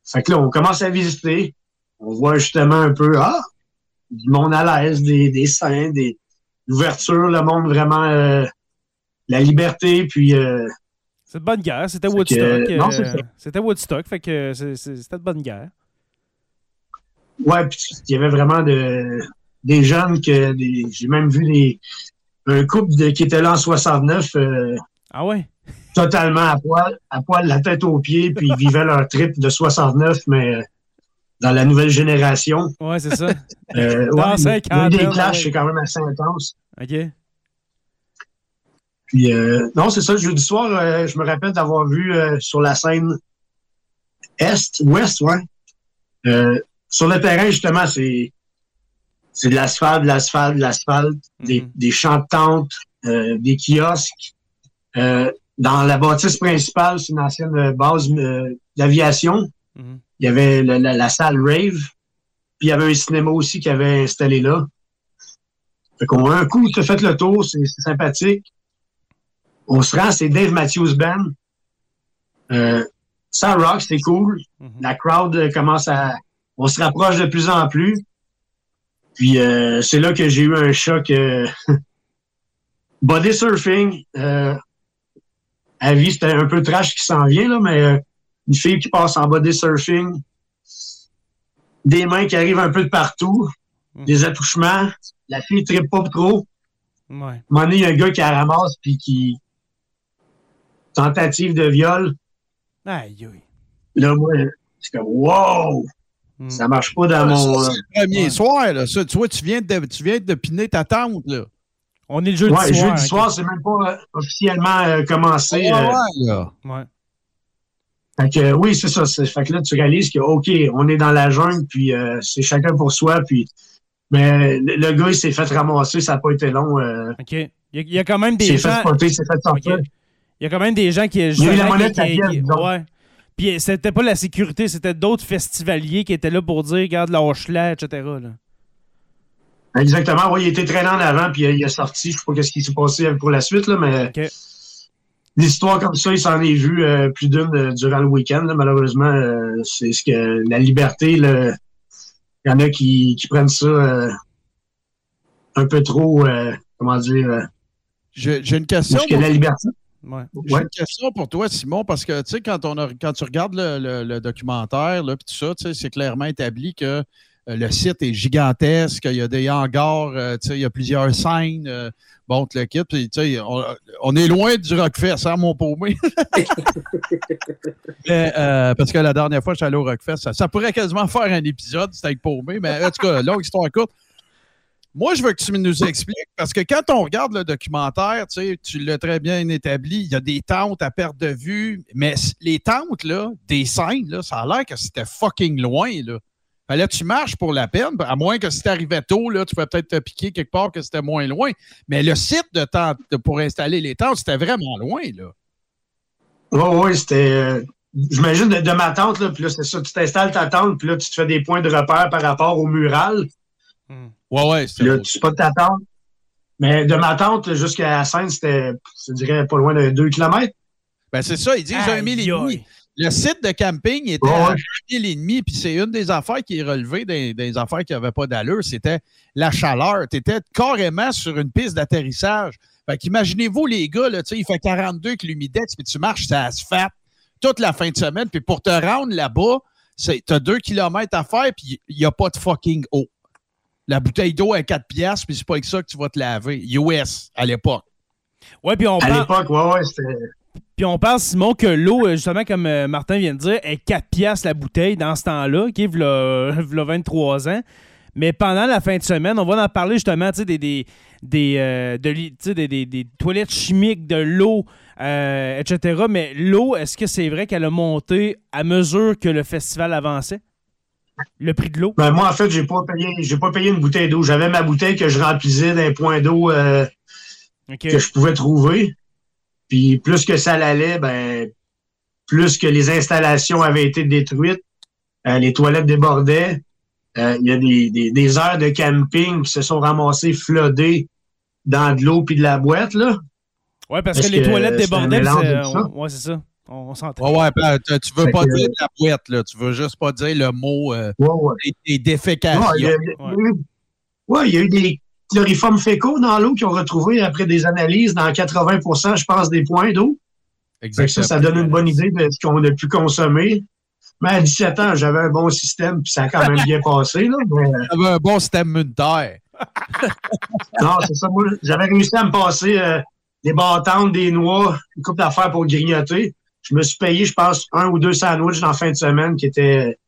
S4: fait que là, on commence à visiter. On voit justement un peu, ah, du monde à l'aise, des, des scènes, des ouvertures, le monde vraiment, euh, la liberté, puis euh,
S1: c'est de bonne guerre. C'était Woodstock. Euh, c'était Woodstock, fait que c'était de bonne guerre.
S4: Ouais, puis il y avait vraiment de, des jeunes que j'ai même vu des, un couple qui était là en 69.
S1: Euh, ah ouais?
S4: Totalement à poil, à poil, la tête aux pieds, puis ils vivaient leur trip de 69, mais euh, dans la nouvelle génération.
S1: Ouais, c'est ça.
S4: euh, dans des clashs, c'est quand même assez intense.
S1: OK.
S4: Puis, euh, non, c'est ça, jeudi soir, euh, je me rappelle d'avoir vu euh, sur la scène Est, Ouest, ouais. sur le terrain, justement, c'est c'est de l'asphalte, de l'asphalte, de l'asphalte, des, mhm. des champs de tentes, des kiosques. dans la bâtisse principale, c'est une ancienne base d'aviation. Mhm. Il y avait la, salle Rave, puis il y avait un cinéma aussi qui avait installé là. Fait qu'on a un coup, tu as fait le tour, c'est sympathique on se rend, c'est Dave Matthews Band. Euh, ça rock, c'est cool. Mhm. La crowd commence à. On se rapproche de plus en plus. Puis euh, c'est là que j'ai eu un choc. Euh, body surfing. Euh, à vie, c'était un peu trash qui s'en vient, là, mais une fille qui passe en body surfing. Des mains qui arrivent un peu de partout. Mhm. Des attouchements. La fille ne tripe pas trop.
S1: Ouais. À un
S4: moment donné, il y a un gars qui la ramasse puis qui, tentative de viol.
S1: Aïe, aïe.
S4: Là, moi, c'est comme, wow! Hmm. Ça marche pas dans mon.
S3: C'est le premier soir, là. Ça, tu vois, tu viens, de, tu viens de piner ta tente, là.
S1: On est le jeudi
S4: ouais, soir. jeudi soir, c'est même pas euh, officiellement euh, commencé.
S1: Ouais, euh,
S3: ouais.
S4: Fait que, oui, c'est ça. Fait que là, tu réalises que, OK, on est dans la jungle, puis euh, c'est chacun pour soi, puis. Mais le, le gars, il s'est fait ramasser, ça n'a pas été long. euh,
S1: OK. Il y, a, il y a quand même
S4: il
S1: des
S4: s'est
S1: gens.
S4: fait spotter, il s'est fait sortir.
S1: Il y a quand même des gens qui.
S4: Il y a eu la monnaie
S1: qui- qui- qui-. Ouais. Puis c'était pas la sécurité, c'était d'autres festivaliers qui étaient là pour dire, regarde, lâche-la, etc. là.
S4: Exactement. Oui, il était traîné en avant, puis il a- il a sorti. Je sais pas ce qui s'est passé pour la suite, là, mais
S1: OK.
S4: des histoires comme ça, il s'en est vu euh, plus d'une euh, durant le week-end. Malheureusement, euh, c'est ce que la liberté, il y en a qui, qui prennent ça euh, un peu trop, euh, comment dire, euh,
S3: J'ai une question.
S4: parce que la liberté.
S1: Ouais.
S3: J'ai une question pour toi, Simon, parce que tu sais, quand, on a- quand tu regardes le, le- le documentaire, là, puis tout ça, c'est clairement établi que euh, le site est gigantesque, il y a des hangars, euh, tu sais, il y a plusieurs scènes. euh, bon, le kit, puis, on, on est loin du Rockfest, hein, mon paumé? Mais, euh, parce que la dernière fois, je suis allé au Rockfest, ça, ça pourrait quasiment faire un épisode, c'était avec paumé, mais en tout cas, longue histoire courte. Moi, je veux que tu nous expliques, parce que quand on regarde le documentaire, tu sais, tu l'as très bien établi, il y a des tentes à perte de vue, mais les tentes, là, des scènes, là, ça a l'air que c'était fucking loin, là. Fallait que tu marches pour la peine, à moins que si t'arrivais tôt, là, tu pouvais peut-être te piquer quelque part que c'était moins loin. Mais le site de tente pour installer les tentes, c'était vraiment loin, là.
S4: Oui, oui, c'était. euh, J'imagine de, de ma tente, là, puis là, c'est ça, tu t'installes ta tente, puis là, tu te fais des points de repère par rapport au mural.
S1: Hmm.
S3: Ouais, ouais, c'était
S4: tu spots ta tente. Mais de ma tente jusqu'à la scène, c'était, je dirais, pas loin de 2 km.
S3: Ben, c'est ça, ils disent un mille et demi. Le site de camping était
S4: Ouais,
S3: à un mille et demi, puis c'est une des affaires qui est relevée des, des affaires qui n'avaient pas d'allure, c'était la chaleur. Tu étais carrément sur une piste d'atterrissage. Fait qu'imaginez-vous, les gars, là, tu sais, il fait 42 avec l'humidex, puis tu marches sur l'asphalte toute la fin de semaine, puis pour te rendre là-bas, tu as deux kilomètres à faire, puis il n'y a pas de fucking eau. La bouteille d'eau à 4 piastres, puis c'est pas avec ça que tu vas te laver. US, à l'époque.
S1: Ouais, puis on
S4: À l'époque, ouais, ouais, c'était.
S1: puis on parle, Simon, que l'eau, euh, justement, comme euh, Martin vient de dire, est 4 piastres la bouteille dans ce temps-là, qui est v'là, v'là 23 ans. Mais pendant la fin de semaine, on va en parler justement, tu sais, des, des, des, euh, de li- tu sais, des, des- des toilettes chimiques, de l'eau, euh, etc. Mais l'eau, est-ce que c'est vrai qu'elle a monté à mesure que le festival avançait? Le prix de l'eau?
S4: Ben, moi, en fait, j'ai pas payé, j'ai pas payé une bouteille d'eau. J'avais ma bouteille que je remplissais d'un point d'eau euh, que je pouvais trouver. Puis plus que ça l'allait, ben, plus que les installations avaient été détruites, euh, les toilettes débordaient. Euh, Il y a des, des, des heures de camping qui se sont ramassées flotées dans de l'eau puis de la boîte, là.
S1: Ouais, parce,
S4: Parce
S1: que les
S4: que
S1: toilettes débordaient. c'est- Ouais, c'est ça. On, s'entend.
S3: Ouais, ouais, ben, tu veux
S4: Fait
S3: pas
S4: que-
S3: dire la boîte, là. Tu veux juste pas dire le mot euh,
S4: Ouais, ouais.
S3: des, des défécations.
S4: Ouais, il y a, eu, ouais, il y a eu des chloriformes fécaux dans l'eau qui ont retrouvé après des analyses dans 80% je pense, des points d'eau. Que ça, ça donne une bonne idée de ce qu'on a pu consommer. Mais à 17 ans, j'avais un bon système, puis ça a quand même bien passé. Là, mais, euh,
S3: Tu avais un bon système immunitaire.
S4: non, c'est ça. Moi, j'avais réussi à me passer euh, des bâtons, des noix, une coupe d'affaires pour grignoter. Je me suis payé, je pense, un ou deux sandwichs dans la fin de semaine qui étaient,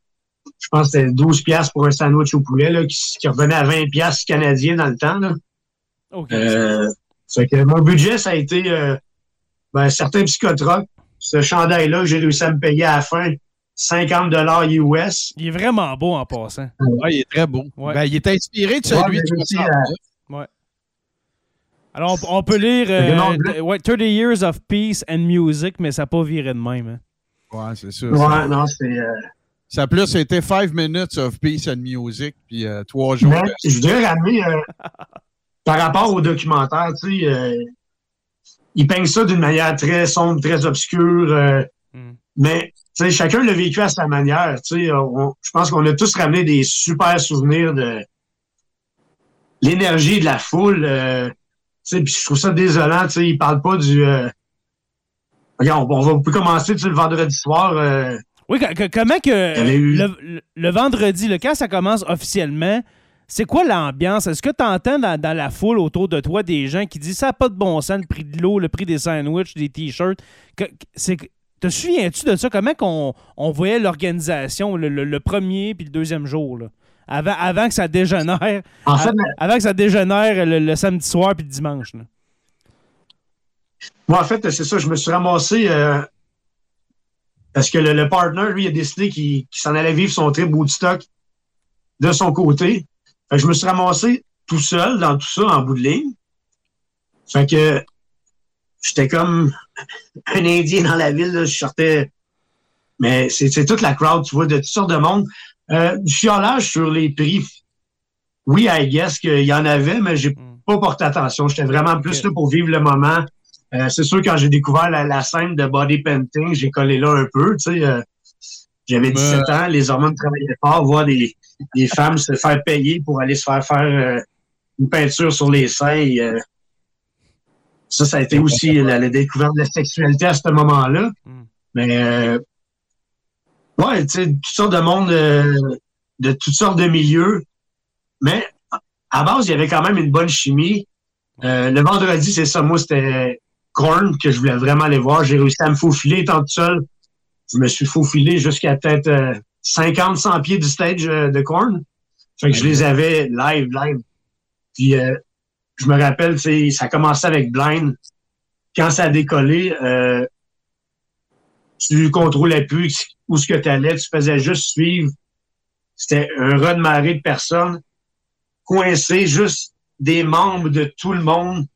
S4: je pense, que c'était 12 piastres pour un sandwich au poulet, là, qui, qui revenait à 20 piastres canadiens dans le temps. Là.
S1: OK.
S4: Euh, fait que mon budget, ça a été euh, ben, certains psychotropes. Ce chandail-là, j'ai réussi à me payer à la fin 50 US.
S1: Il est vraiment beau en passant.
S3: Ouais, il est très beau.
S1: Ouais.
S3: Ben, il est inspiré de celui
S4: Ouais,
S3: de
S4: j'ai réussi
S3: 69.
S1: Alors, on, on peut lire euh,
S4: non,
S1: ouais, 30 Years of Peace and Music, mais ça n'a pas viré de même. hein.
S3: Ouais, c'est ça.
S4: Ouais,
S3: Ça,
S4: non, c'est. euh,
S3: ça a plus été Five Minutes of Peace and Music, puis euh, trois jours.
S4: mais je voudrais ramener euh, par rapport au documentaire, tu sais, euh, ils peignent ça d'une manière très sombre, très obscure. euh,
S1: Hmm.
S4: Mais tu sais, chacun l'a vécu à sa manière. Tu sais, on- je pense qu'on a tous ramené des super souvenirs de l'énergie de la foule. Tu sais, puis je trouve ça désolant. Tu sais, ils parlent pas du. euh, Regarde, on, va commencer le vendredi soir. euh,
S1: Oui, co- co- comment que
S4: eu-
S1: le, le- le vendredi, le quand ça commence officiellement, c'est quoi l'ambiance? Est-ce que tu entends dans, dans la foule autour de toi des gens qui disent ça n'a pas de bon sens, le prix de l'eau, le prix des sandwichs, des t-shirts? Te souviens-tu de ça? Comment qu'on on voyait l'organisation le, le- le premier puis le deuxième jour? là? Avant, avant que ça dégénère,
S4: en fait,
S1: avant que ça dégénère le, le samedi soir puis le dimanche. là.
S4: Moi, en fait, c'est ça. Je me suis ramassé euh, Parce que le, partner, lui, a décidé qu'il s'en allait vivre son trip Woodstock de son côté. Fait que je me suis ramassé tout seul dans tout ça en bout de ligne. Fait que j'étais comme un Indien dans la ville. Je sortais. Mais c'est toute la crowd, tu vois, de toutes sortes de monde. Euh, du chiolage sur les prix. Oui, I guess qu'il y en avait, mais j'ai hmm. pas porté attention. J'étais vraiment plus là pour vivre le moment. Euh, c'est sûr, quand j'ai découvert la, scène de body painting, j'ai collé là un peu. Tu sais, euh, j'avais 17 ans, les hormones travaillaient fort, voir des, des femmes se faire payer pour aller se faire faire euh, une peinture sur les seins. ça, ça a été aussi la, découverte de la sexualité à ce moment-là. Hmm. Mais ouais, tu sais, toutes sortes de monde de toutes sortes de milieux. Mais à base, il y avait quand même une bonne chimie. le vendredi, c'est ça. Moi, c'était Korn que je voulais vraiment aller voir. J'ai réussi à me faufiler étant tout seul. Je me suis faufilé jusqu'à peut-être 50, 100 pieds du stage euh, de Korn. Fait que je les avais live, live. Puis euh, je me rappelle, ça commençait avec Blind. Quand ça a décollé, euh, tu contrôlais plus où ce que tu allais, tu faisais juste suivre. C'était un raz de marée de personnes coincées, juste des membres de tout le monde.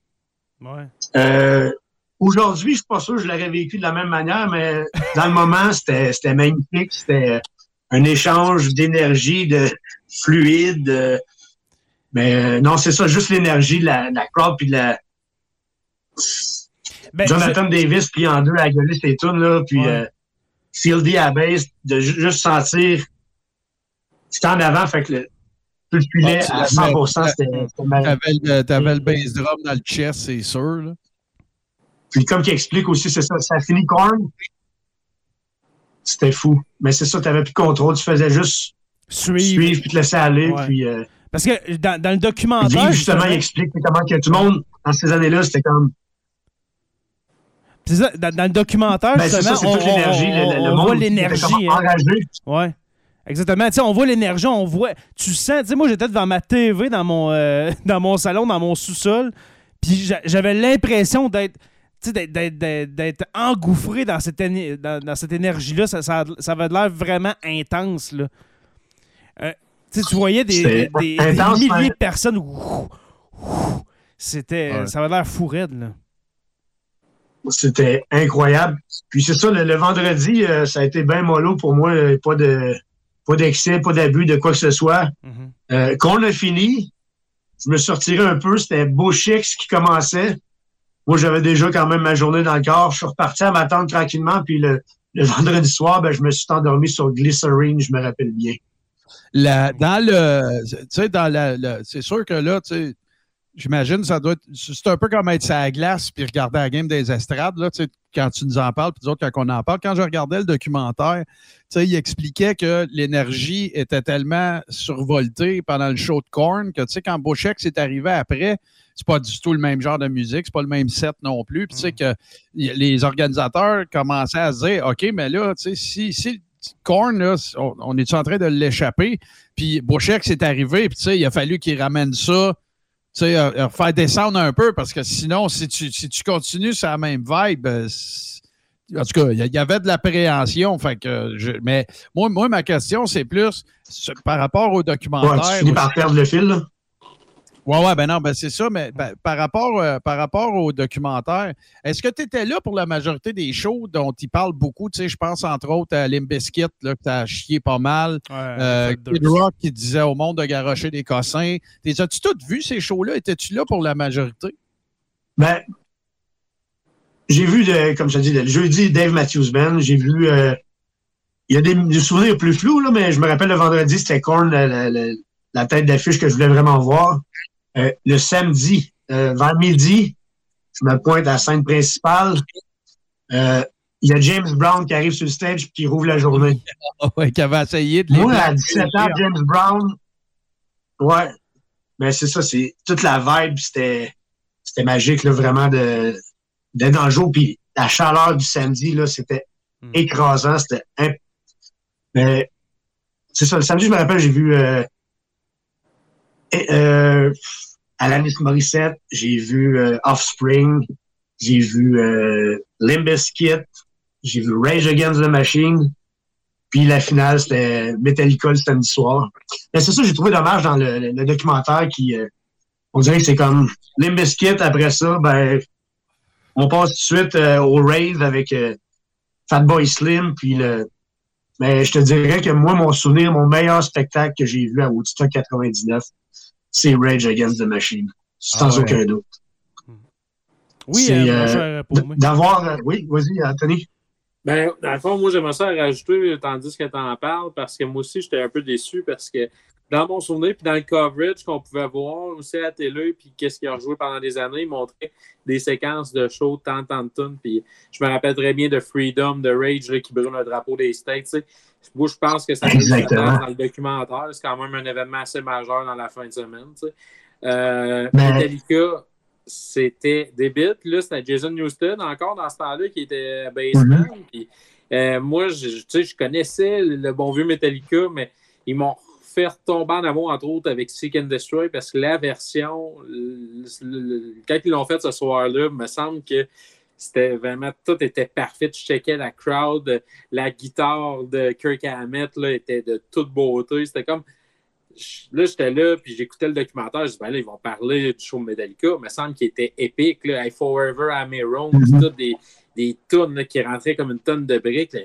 S4: Ouais. Euh, Aujourd'hui, je suis pas sûr que je l'aurais vécu de la même manière, mais dans le moment, c'était magnifique. C'était un échange d'énergie, de fluide. mais euh, non, c'est ça, juste l'énergie de la, la crowd puis de la. Ben, Jonathan Davis puis en deux à gueuler ses tunes, là, puis ouais. euh, à base, de juste sentir. C'était en avant, fait que le, tout le filet à 100%, c'était.
S3: T'avais le bass drum dans le chest, c'est sûr, là.
S4: Puis comme qui explique aussi, c'est ça, ça a fini Korn. C'était fou. Mais c'est ça, tu n'avais plus de contrôle. Tu faisais juste suivre, suivre puis te laisser aller. Puis, euh,
S1: Parce que dans, dans le documentaire.
S4: Puis, justement, il explique comment que tout le monde, dans ces années-là, c'était comme.
S1: Ça, dans, dans, le documentaire,
S4: ben, justement, ça, on, toute l'énergie, on, le, le,
S1: on voit l'énergie.
S4: Hein.
S1: Ouais. Exactement. sais, on voit l'énergie, on voit. Tu sens. Tu sais, moi, j'étais devant ma TV dans mon, euh, dans mon salon, dans mon sous-sol. Puis j'avais l'impression d'être d'être engouffré dans cette, dans, cette énergie-là, ça, ça, ça avait l'air vraiment intense. Là. Euh, tu voyais des, des, milliers de personnes. C'était, Ça avait l'air fou raide.
S4: C'était incroyable. Puis c'est ça, le, vendredi, euh, ça a été bien mollo pour moi. Euh, pas de pas d'excès, pas d'abus, de quoi que ce soit. Mm-hmm. quand on a fini, je me sortirais un peu. C'était Beauchix qui commençait. Moi, j'avais déjà quand même ma journée dans le corps. Je suis reparti à m'attendre tranquillement. Puis le, vendredi soir, ben, je me suis endormi sur Glycerine, je me rappelle bien.
S3: La, dans le. Tu sais, dans la. c'est sûr que là, tu sais, j'imagine ça doit être. C'est un peu comme être sur la glace puis regarder la game des estrades, là, quand tu nous en parles, puis d'autres quand on en parle. Quand je regardais le documentaire, il expliquait que l'énergie était tellement survoltée pendant le show de Korn que, quand Bochek s'est arrivé après, c'est pas du tout le même genre de musique, c'est pas le même set non plus. Puis tu sais mm. que les organisateurs commençaient à se dire OK, mais là, tu sais, si, si Korn, on, est en train de l'échapper? Puis Bouchek s'est arrivé, puis tu sais, il a fallu qu'il ramène ça, tu sais, faire descendre un peu, parce que sinon, si tu, si tu continues sur la même vibe, euh, en tout cas, il y avait de l'appréhension. Fait que mais moi, moi, ma question, c'est plus par rapport au documentaire. Ouais,
S4: tu finis par perdre le fil, là.
S3: Oui, oui, ben non, ben c'est ça, mais ben, par, rapport, euh, par rapport au documentaire, est-ce que tu étais là pour la majorité des shows dont il parle beaucoup? Tu sais, je pense entre autres à Limbiskit, là, que tu as chié pas mal. Euh, Kid Rock qui disait au monde de garocher des cossins. As-tu toutes vu ces shows-là? Étais-tu là pour la majorité?
S4: Ben, j'ai vu, comme je dis, le jeudi, Dave Matthews Band. J'ai vu. Euh, il y a des, souvenirs plus flous, là, mais je me rappelle le vendredi, c'était Korn, la tête d'affiche que je voulais vraiment voir. Euh, le samedi, euh, vers midi, je me pointe à la scène principale. Euh, il y a James Brown qui arrive sur le stage et qui rouvre la journée.
S3: ouais, qui avait essayé de
S4: Moi, à 17 ans, James Brown, ouais. Mais c'est ça, c'est toute la vibe, c'était, c'était magique, là, vraiment, de, d'être dans le jour. Puis la chaleur du samedi, là, c'était hmm. écrasant. C'était Mais c'est ça, le samedi, je me rappelle, j'ai vu euh, euh, Alanis Morissette, j'ai vu euh, Offspring, j'ai vu euh, Limbiskit, j'ai vu Rage Against the Machine. Puis la finale, c'était Metallica le samedi soir. Mais c'est ça j'ai trouvé dommage dans le, le- le documentaire qui. euh, on dirait que c'est comme Limbiskit, après ça, ben. On passe tout de suite euh, au rave avec euh, Fatboy Slim, puis le. Mais je te dirais que moi, mon souvenir, mon meilleur spectacle que j'ai vu à Woodstock 99, c'est Rage Against the Machine. Sans
S3: Ah ouais.
S4: aucun doute.
S1: Oui,
S4: C'est,
S1: euh,
S4: euh,
S1: cher pour moi.
S4: D'avoir. euh, oui, vas-y, Anthony.
S2: Ben, dans le fond, moi, j'aimerais ça rajouter tandis que tu en parles parce que moi aussi, j'étais un peu déçu parce que dans mon souvenir, puis dans le coverage qu'on pouvait voir aussi à la télé, puis qu'est-ce qu'il a rejoué pendant des années, il montrait des séquences de shows de tant, tant de tonnes. Puis je me rappelle très bien de Freedom, de Rage là, qui brûle le drapeau des States. tu sais. Moi, je pense que ça
S4: Exactement.
S2: dans le documentaire. C'est quand même un événement assez majeur dans la fin de semaine. tu sais. Euh,
S4: Mais-
S2: Metallica, c'était débile. Puis là, c'était Jason Newsted encore dans ce temps-là qui était à Basement. Puis, euh, moi, je, tu sais, je connaissais le, bon vieux Metallica, mais ils m'ont fait retomber en amour, entre autres, avec Seek and Destroy, parce que la version, le- le- le- quand ils l'ont fait ce soir-là, me semble que c'était vraiment, tout était parfait. Je checkais la crowd, la guitare de Kirk Hammett là, était de toute beauté. C'était comme, là, j'étais là, puis j'écoutais le documentaire. Je dis, ben là, ils vont parler du show de Metallica. Il me semble qu'il était épique. Là, I Forever, I'm a Rome, puis toutes des, des tonnes là, qui rentraient comme une tonne de briques. là.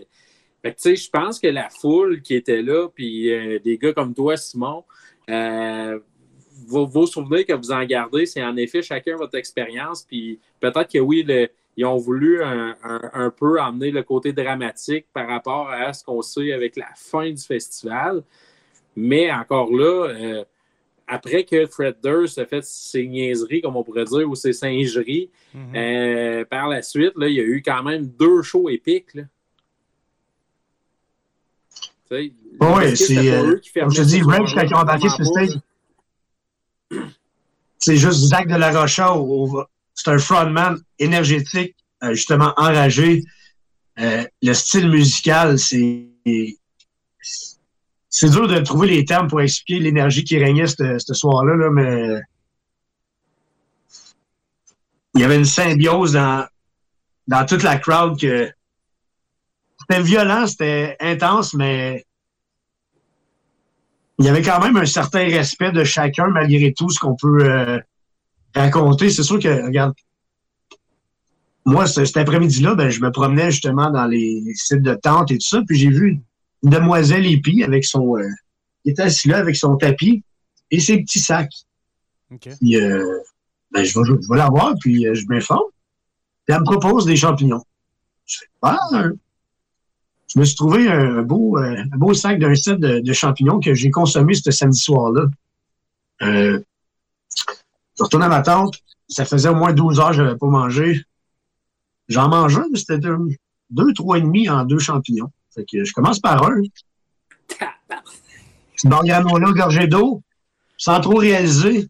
S2: Fait que, tu sais, je pense que la foule qui était là, puis euh, des gars comme toi, Simon, euh, vos, vos souvenirs que vous en gardez, c'est en effet chacun votre expérience. Puis peut-être que oui, le- ils ont voulu un, un- un peu emmener le côté dramatique par rapport à ce qu'on sait avec la fin du festival. Mais encore là, euh, après que Fred Durst a fait ses niaiseries, comme on pourrait dire, ou ses singeries,
S1: Mhm.
S2: euh, par la suite, là, il y a eu quand même deux shows épiques. Là. Que
S4: c'est, euh, comme je te dis, quand ils ont embarqué sur stage, c'est juste Zach de la Rocha. au- au- C'est un frontman énergétique, euh, justement enragé. Euh, le style musical, c'est. C'est dur de trouver les termes pour expliquer l'énergie qui régnait ce soir-là, là, mais. Il y avait une symbiose dans, dans toute la crowd que. C'était violent, c'était intense, mais il y avait quand même un certain respect de chacun malgré tout ce qu'on peut euh, raconter. C'est sûr que, regarde, moi, ce- cet après-midi-là, ben, je me promenais justement dans les sites de tente et tout ça, puis j'ai vu une demoiselle épi avec son... Euh, qui était assise là avec son tapis et ses petits sacs.
S1: OK.
S4: Puis, euh, ben, je vais, je vais la voir, puis euh, je m'informe. Puis elle me propose des champignons. Je fais, ah, je me suis trouvé un beau, euh, un beau sac d'un set de, de champignons que j'ai consommé ce samedi soir-là. Euh, je retourne à ma tante. Ça faisait au moins 12 heures que je n'avais pas mangé. J'en mange un, mais c'était deux, deux, trois et demi en deux champignons. Fait que je commence par un. Barre granola gorgée d'eau. Sans trop réaliser,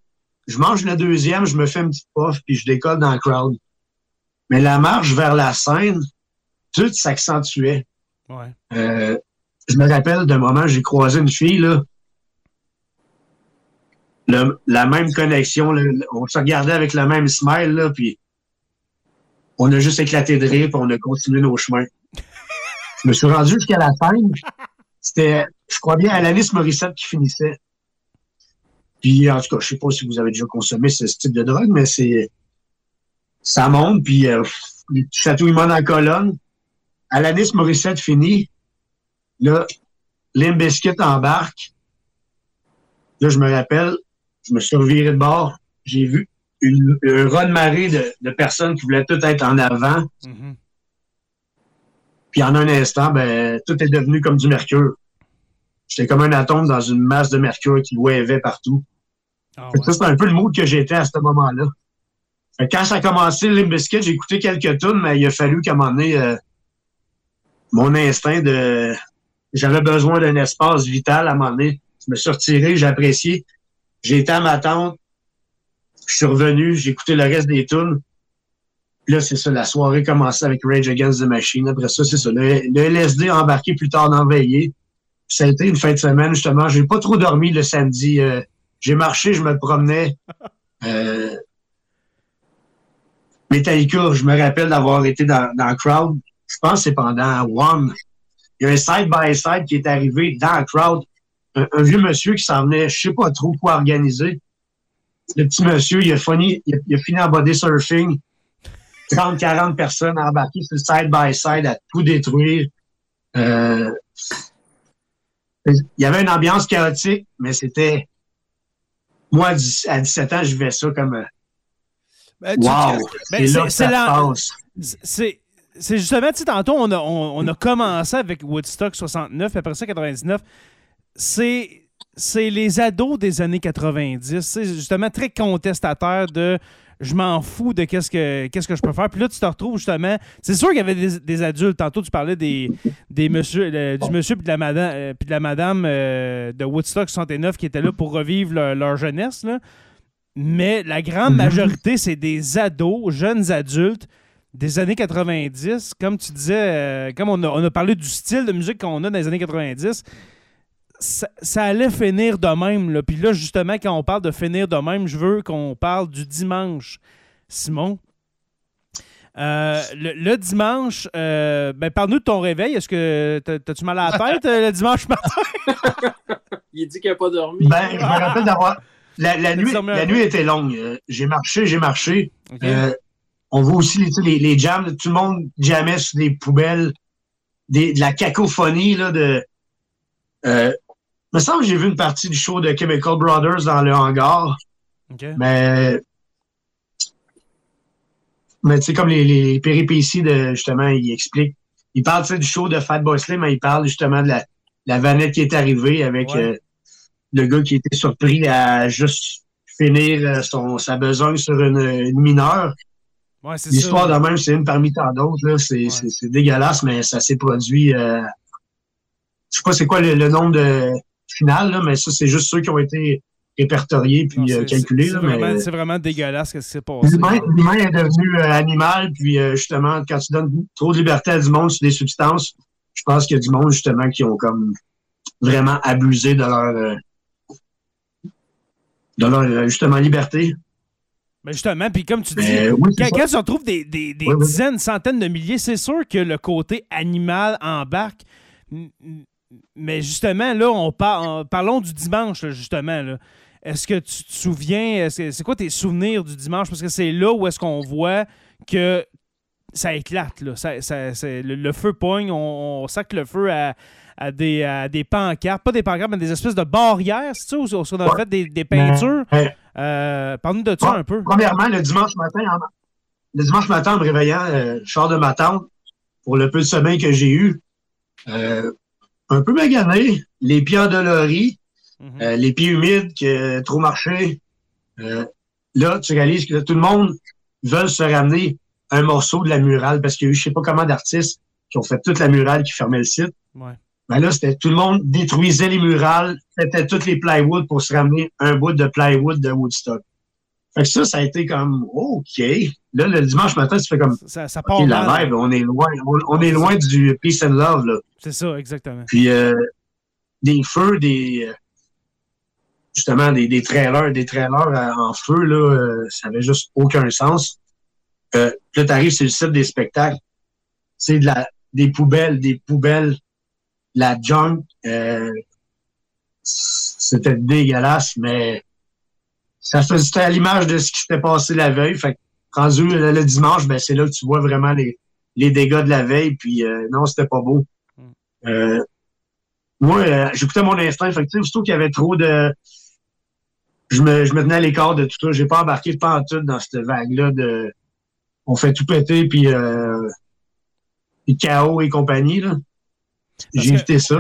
S4: je mange le deuxième, je me fais une petite puff, puis je décolle dans le crowd. Mais la marche vers la scène, tout s'accentuait.
S1: Ouais.
S4: Euh, je me rappelle d'un moment, j'ai croisé une fille, là. Le- la même connexion, on se regardait avec le même smile, là, puis on a juste éclaté de rire, puis on a continué nos chemins. Je me suis rendu jusqu'à la fin. C'était, je crois bien, Alanis Morissette qui finissait. Puis, en tout cas, je sais pas si vous avez déjà consommé ce type de drogue, mais c'est, ça monte, puis euh, les petits chatouillements dans la colonne. Alanis Morissette finit. Là, Limp Bizkit embarque. Là, je me rappelle, je me suis reviré de bord. J'ai vu une, un raz de marée de, de personnes qui voulaient tout être en avant.
S1: Mhm.
S4: Puis en un instant, ben, tout est devenu comme du mercure. J'étais comme un atome dans une masse de mercure qui wavait partout.
S1: Ah ouais.
S4: Ça, c'est un peu le mood que j'étais à ce moment-là. Quand ça a commencé, Limp Bizkit, j'ai écouté quelques tunes, mais il a fallu qu'à un moment donné, euh, mon instinct de... J'avais besoin d'un espace vital à un moment donné. Je me suis retiré, j'ai apprécié. J'ai été à ma tante. Je suis revenu, j'ai écouté le reste des tunes. Là, c'est ça, la soirée commençait avec Rage Against the Machine. Après ça, c'est ça. Le, LSD a embarqué plus tard dans Veillée. Ça a été une fin de semaine, justement. J'ai pas trop dormi le samedi. euh, j'ai marché, je me promenais. Euh, Metallica, je me rappelle d'avoir été dans, dans le crowd. je pense que c'est pendant One. Il y a un side-by-side qui est arrivé dans le crowd. Un, un vieux monsieur qui s'en venait, je sais pas trop quoi organiser. Le petit monsieur, il a fini, il a, il a fini en body surfing. 30, 40 personnes embarquées sur le side-by-side à tout détruire. Euh, il y avait une ambiance chaotique, mais c'était. Moi, à 10 à 17 ans, je vivais ça comme. euh,
S3: Ben,
S4: Wow!
S1: Ben, la-. C'est. C'est justement, tu sais, tantôt, on a, on, on a commencé avec Woodstock 69, puis après ça, 99. C'est, c'est les ados des années 90. C'est justement très contestataire de je m'en fous de qu'est-ce que, qu'est-ce que je peux faire. Puis là, tu te retrouves justement. C'est sûr qu'il y avait des, des adultes. Tantôt, tu parlais des, des monsieur, le- du monsieur puis de la madame, euh, puis de, la madame euh, de Woodstock 69 qui étaient là pour revivre leur, leur jeunesse. Là. Mais la grande
S4: Mhm.
S1: majorité, c'est des ados, jeunes adultes des années 90. Comme tu disais, euh, comme on a, on a parlé du style de musique qu'on a dans les années 90, ça, ça allait finir de même. Là. Puis là, justement, quand on parle de finir de même, je veux qu'on parle du dimanche, Simon? Euh, le, le dimanche, euh, ben, parle-nous de ton réveil. Est-ce que t'as- t'as-tu mal à la tête euh, le dimanche matin?
S2: Il dit qu'il n'a pas dormi.
S4: Ben, je me rappelle d'avoir. La, nuit, la nuit était longue. Euh, J'ai marché, j'ai marché. Euh, on voit aussi les, jams. Tout le monde jamais sur des poubelles. Des, de la cacophonie là, de. Euh, me semble que j'ai vu une partie du show de Chemical Brothers dans le hangar. Mais. Mais tu sais, comme les, les péripéties de justement, il explique. Il parle du show de Fat Boy Slim, mais il parle justement de la, la vanette qui est arrivée avec
S1: Ouais.
S4: euh, le gars qui était surpris à juste finir euh, son, sa besogne sur une, une mineure.
S1: Ouais,
S4: L'histoire de même, c'est une parmi tant d'autres. là. C'est
S1: Ouais.
S4: c'est- c'est dégueulasse, mais ça s'est produit. Euh, je sais pas c'est quoi le, le nombre de final, là, mais ça, c'est juste ceux qui ont été répertoriés puis
S1: Non,
S4: euh, calculés.
S1: c'est vraiment,
S4: mais-
S1: dégueulasse ce qui s'est passé.
S4: L'humain est devenu euh, animal, puis euh, justement, quand tu donnes trop de liberté à du monde sur des substances, je pense qu'il y a du monde justement qui ont comme vraiment abusé de leur euh, de leur euh, justement liberté.
S1: Ben justement, puis comme tu dis,
S4: Mais oui,
S1: quand,
S4: ça.
S1: quand tu retrouves des, des- des
S4: Oui, oui.
S1: dizaines, centaines de milliers, c'est sûr que le côté animal embarque. Mais justement, là, on parle, parlons du dimanche, là, justement. là. Est-ce que tu te souviens, que- c'est quoi tes souvenirs du dimanche? Parce que c'est là où est-ce qu'on voit que ça éclate. Là. Ça- ça- c'est- le, le feu pogne, on, on sac le feu à, à des, à des pancartes, pas des pancartes, mais des espèces de barrières, c'est ça? Où, où on a fait des, des peintures?
S4: Ouais.
S1: Euh, Parle-nous de ça un peu.
S4: Premièrement, le dimanche matin, en, le dimanche matin, en me réveillant, euh, je sors de ma tente pour le peu de sommeil que j'ai eu. Euh, un peu magané, les pieds endoloris,
S1: Mhm.
S4: Euh, les pieds humides, que trop marché. Euh, là, tu réalises que tout le monde veut se ramener un morceau de la murale parce qu'il y a eu je sais pas comment d'artistes qui ont fait toute la murale qui fermait le site.
S1: Ouais.
S4: Ben là, c'était tout le monde détruisait les murales, c'était toutes les plywood pour se ramener un bout de plywood de Woodstock. Fait que ça, ça a été comme OK. Là, le dimanche matin, tu fais comme
S1: Ça, ça part
S4: OK, la
S1: mal.
S4: vibe, on est loin, on, on est loin du peace and love, là.
S1: C'est ça, exactement.
S4: Puis euh, des feux, des euh, justement des, des trailers, des trailers euh, en feu, là, euh, ça avait juste aucun sens. Euh, là, t'arrives sur le site des spectacles. C'est de la des poubelles, des poubelles, la junk. euh, c'était dégueulasse, mais ça faisait c'était à l'image de ce qui s'était passé la veille. Fait que rendu le, le dimanche, ben c'est là que tu vois vraiment les, les dégâts de la veille. Puis euh, non, c'était pas beau. Euh, moi, euh, j'écoutais mon instinct. Fait que, surtout qu'il y avait trop de. Je me, je me tenais à l'écart de tout ça. J'ai pas embarqué pas en tout dans cette vague-là de. On fait tout péter, puis. Euh, puis chaos et compagnie, là. J'ai évité ça.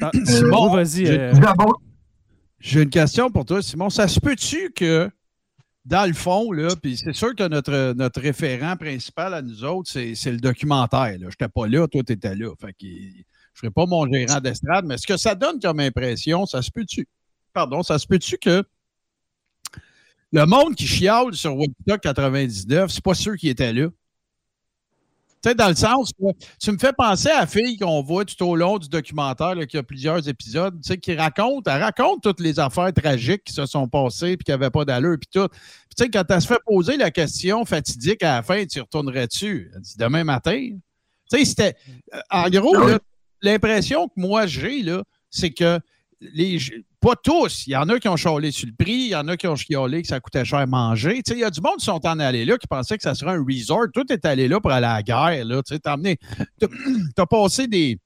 S1: Ah,
S3: Simon,
S1: oh, vas-y.
S3: J'ai- une question pour toi, Simon. Ça se peut-tu que, dans le fond, là, puis c'est sûr que notre, notre référent principal à nous autres, c'est le documentaire. Je n'étais pas là, toi, tu étais là. Je ne ferai pas mon gérant d'estrade, mais ce que ça donne comme impression, ça se peut-tu? Pardon, ça se peut-tu que le monde qui chiale sur Woodstock 99, c'est pas ceux qui étaient là? Tu sais, dans le sens que tu me fais penser à la fille qu'on voit tout au long du documentaire, là, qui a plusieurs épisodes, tu sais, qui raconte, elle raconte toutes les affaires tragiques qui se sont passées puis qui n'avaient pas d'allure puis tout. Puis tu sais, quand elle se fait poser la question fatidique à la fin, tu retournerais-tu? Elle dit demain matin. Tu sais, c'était. euh, En gros, là, l'impression que moi j'ai, là, c'est que les. Pas tous. Il y en a qui ont chialé sur le prix, il y en a qui ont chialé que ça coûtait cher à manger. Il y a du monde qui sont en allés là qui pensaient que ça serait un resort. Tout est allé là pour aller à la guerre. Là. Tu t'as- t'as passé des.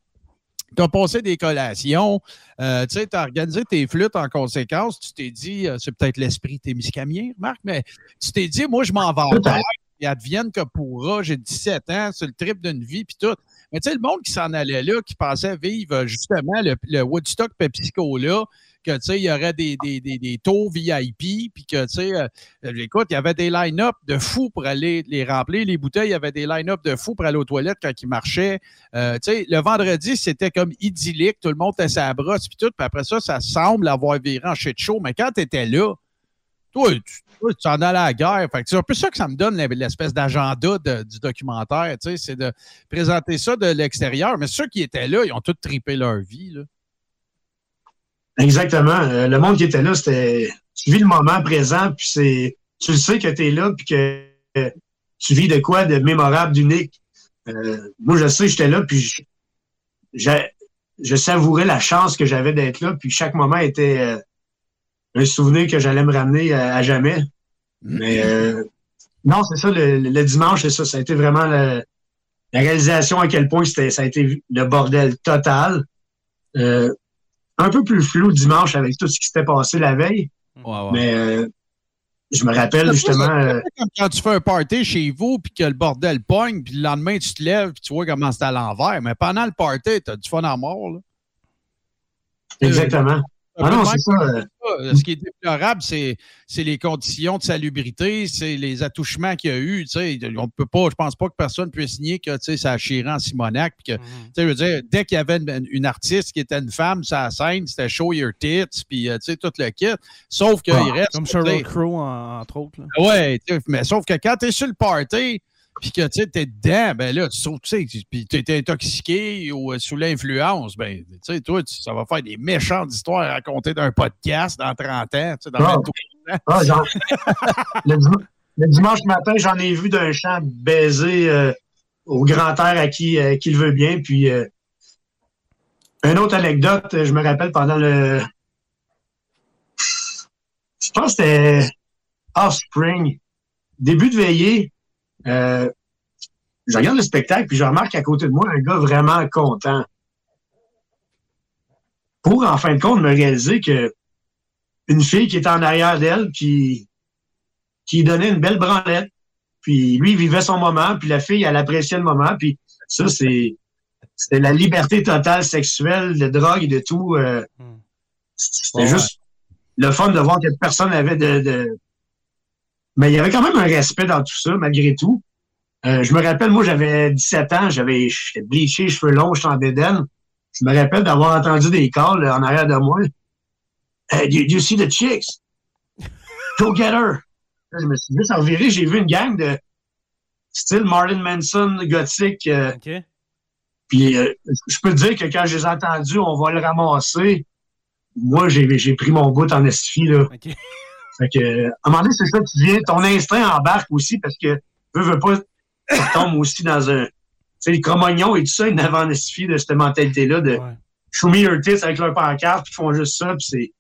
S3: As passé des collations, euh, tu as organisé tes flûtes en conséquence. Tu t'es dit, euh, c'est peut-être l'esprit témiscamien, Marc, mais tu t'es dit, moi, je m'en vais en guerre, puis advienne que pourra, j'ai 17 ans, c'est le trip d'une vie, puis tout. Mais tu sais, le monde qui s'en allait là, qui pensait vivre justement le, le Woodstock PepsiCo-là, que tu sais, il y aurait des, des, des, des tours VIP, puis que tu sais, euh, euh, écoute, il y avait des line-up de fous pour aller les remplir. Les bouteilles, il y avait des line-up de fous pour aller aux toilettes quand ils marchaient. Euh, tu sais, le vendredi, c'était comme idyllique, tout le monde était sa brosse, puis tout, puis après ça, ça semble avoir viré en shit show. Mais quand tu étais là, toi, tu toi, tu en allais à la guerre. C'est un peu ça que ça me donne, l'espèce d'agenda du documentaire. C'est de présenter ça de l'extérieur. Mais ceux qui étaient là, ils ont tous tripé leur vie. Là.
S4: Exactement. Euh, le monde qui était là, c'était. Tu vis le moment présent, puis c'est. Tu le sais que tu es là, puis que euh, tu vis de quoi de mémorable, d'unique. Euh, moi, je sais, j'étais là, puis je, je savourais la chance que j'avais d'être là, puis chaque moment était euh, un souvenir que j'allais me ramener à, jamais. Mais euh, non, c'est ça, le, le dimanche, c'est ça. Ça a été vraiment le- la réalisation à quel point ça a été le bordel total. Euh, un peu plus flou dimanche avec tout ce qui s'était passé la veille, mais euh, je me rappelle justement. euh,
S3: Comme quand tu fais un party chez vous, puis que le bordel pogne, puis le lendemain, tu te lèves, puis tu vois comment c'est à l'envers. Mais pendant le party, tu as du fun à mort. Là.
S4: exactement. Ah non, c'est
S3: même
S4: ça. euh,
S3: Euh, Ce qui est déplorable, c'est c'est les conditions de salubrité, c'est les attouchements qu'il y a eu. tu sais. On peut pas, je pense pas que personne puisse nier que tu sais, ça a chiré en Simonac. que, tu sais, je veux dire, dès qu'il y avait une, une artiste qui était une femme sur la scène, c'était show your tits, puis euh, tu sais, tout le kit. Sauf qu'il
S4: Ah,
S3: reste.
S1: Comme
S3: tu
S1: Sheryl Crow, en- entre autres.
S3: tu sais, mais sauf que quand t'es sur le party, puis que tu es dedans, ben là, tu trouves, tu sais, puis tu es intoxiqué ou euh, sous l'influence, ben, tu sais, toi, tu- ça va faire des méchantes histoires à raconter d'un podcast dans 30 ans, tu sais, dans
S4: Ah.
S3: 23 ans.
S4: ah, genre, le, dim- le dimanche matin, j'en ai vu d'un champ baiser euh, au grand air à qui, euh, qui le veut bien. Puis, euh, une autre anecdote, je me rappelle pendant le. Je pense que c'était Offspring. Début de veillée, euh, je regarde le spectacle, puis je remarque à côté de moi un gars vraiment content. Pour, en fin de compte, me réaliser que une fille qui était en arrière d'elle, qui, qui donnait une belle branlette. Puis lui, il vivait son moment, puis la fille, elle appréciait le moment. Puis ça, c'est c'était la liberté totale sexuelle, de drogue et de tout. euh,
S1: Hmm.
S4: C'était
S3: Ouais.
S4: juste le fun de voir que personne n'avait de, de- Mais il y avait quand même un respect dans tout ça, malgré tout. Euh, je me rappelle, moi, j'avais 17 ans, j'avais j'étais bleaché, cheveux longs, j'étais en bédaine. Je me rappelle d'avoir entendu des calls euh, en arrière de moi. Hey, do, do you see the chicks? Go get her! Là, je me suis juste reviré, j'ai vu une gang de style Marlon Manson gothique. euh,
S1: OK.
S4: puis euh, je peux te dire que quand je les ai entendus, on va le ramasser. Moi, j'ai pris mon bout en estifie, là. Fait que, à un moment donné, c'est ça, tu viens, ton instinct embarque aussi parce que, veux, veux pas, tu tombes aussi dans un, tu sais, les cromognons et tout ça, ils n'avaient de cette mentalité-là de
S1: Ouais.
S4: show me your tits avec leur pancarte, puis ils font juste ça, puis c'est,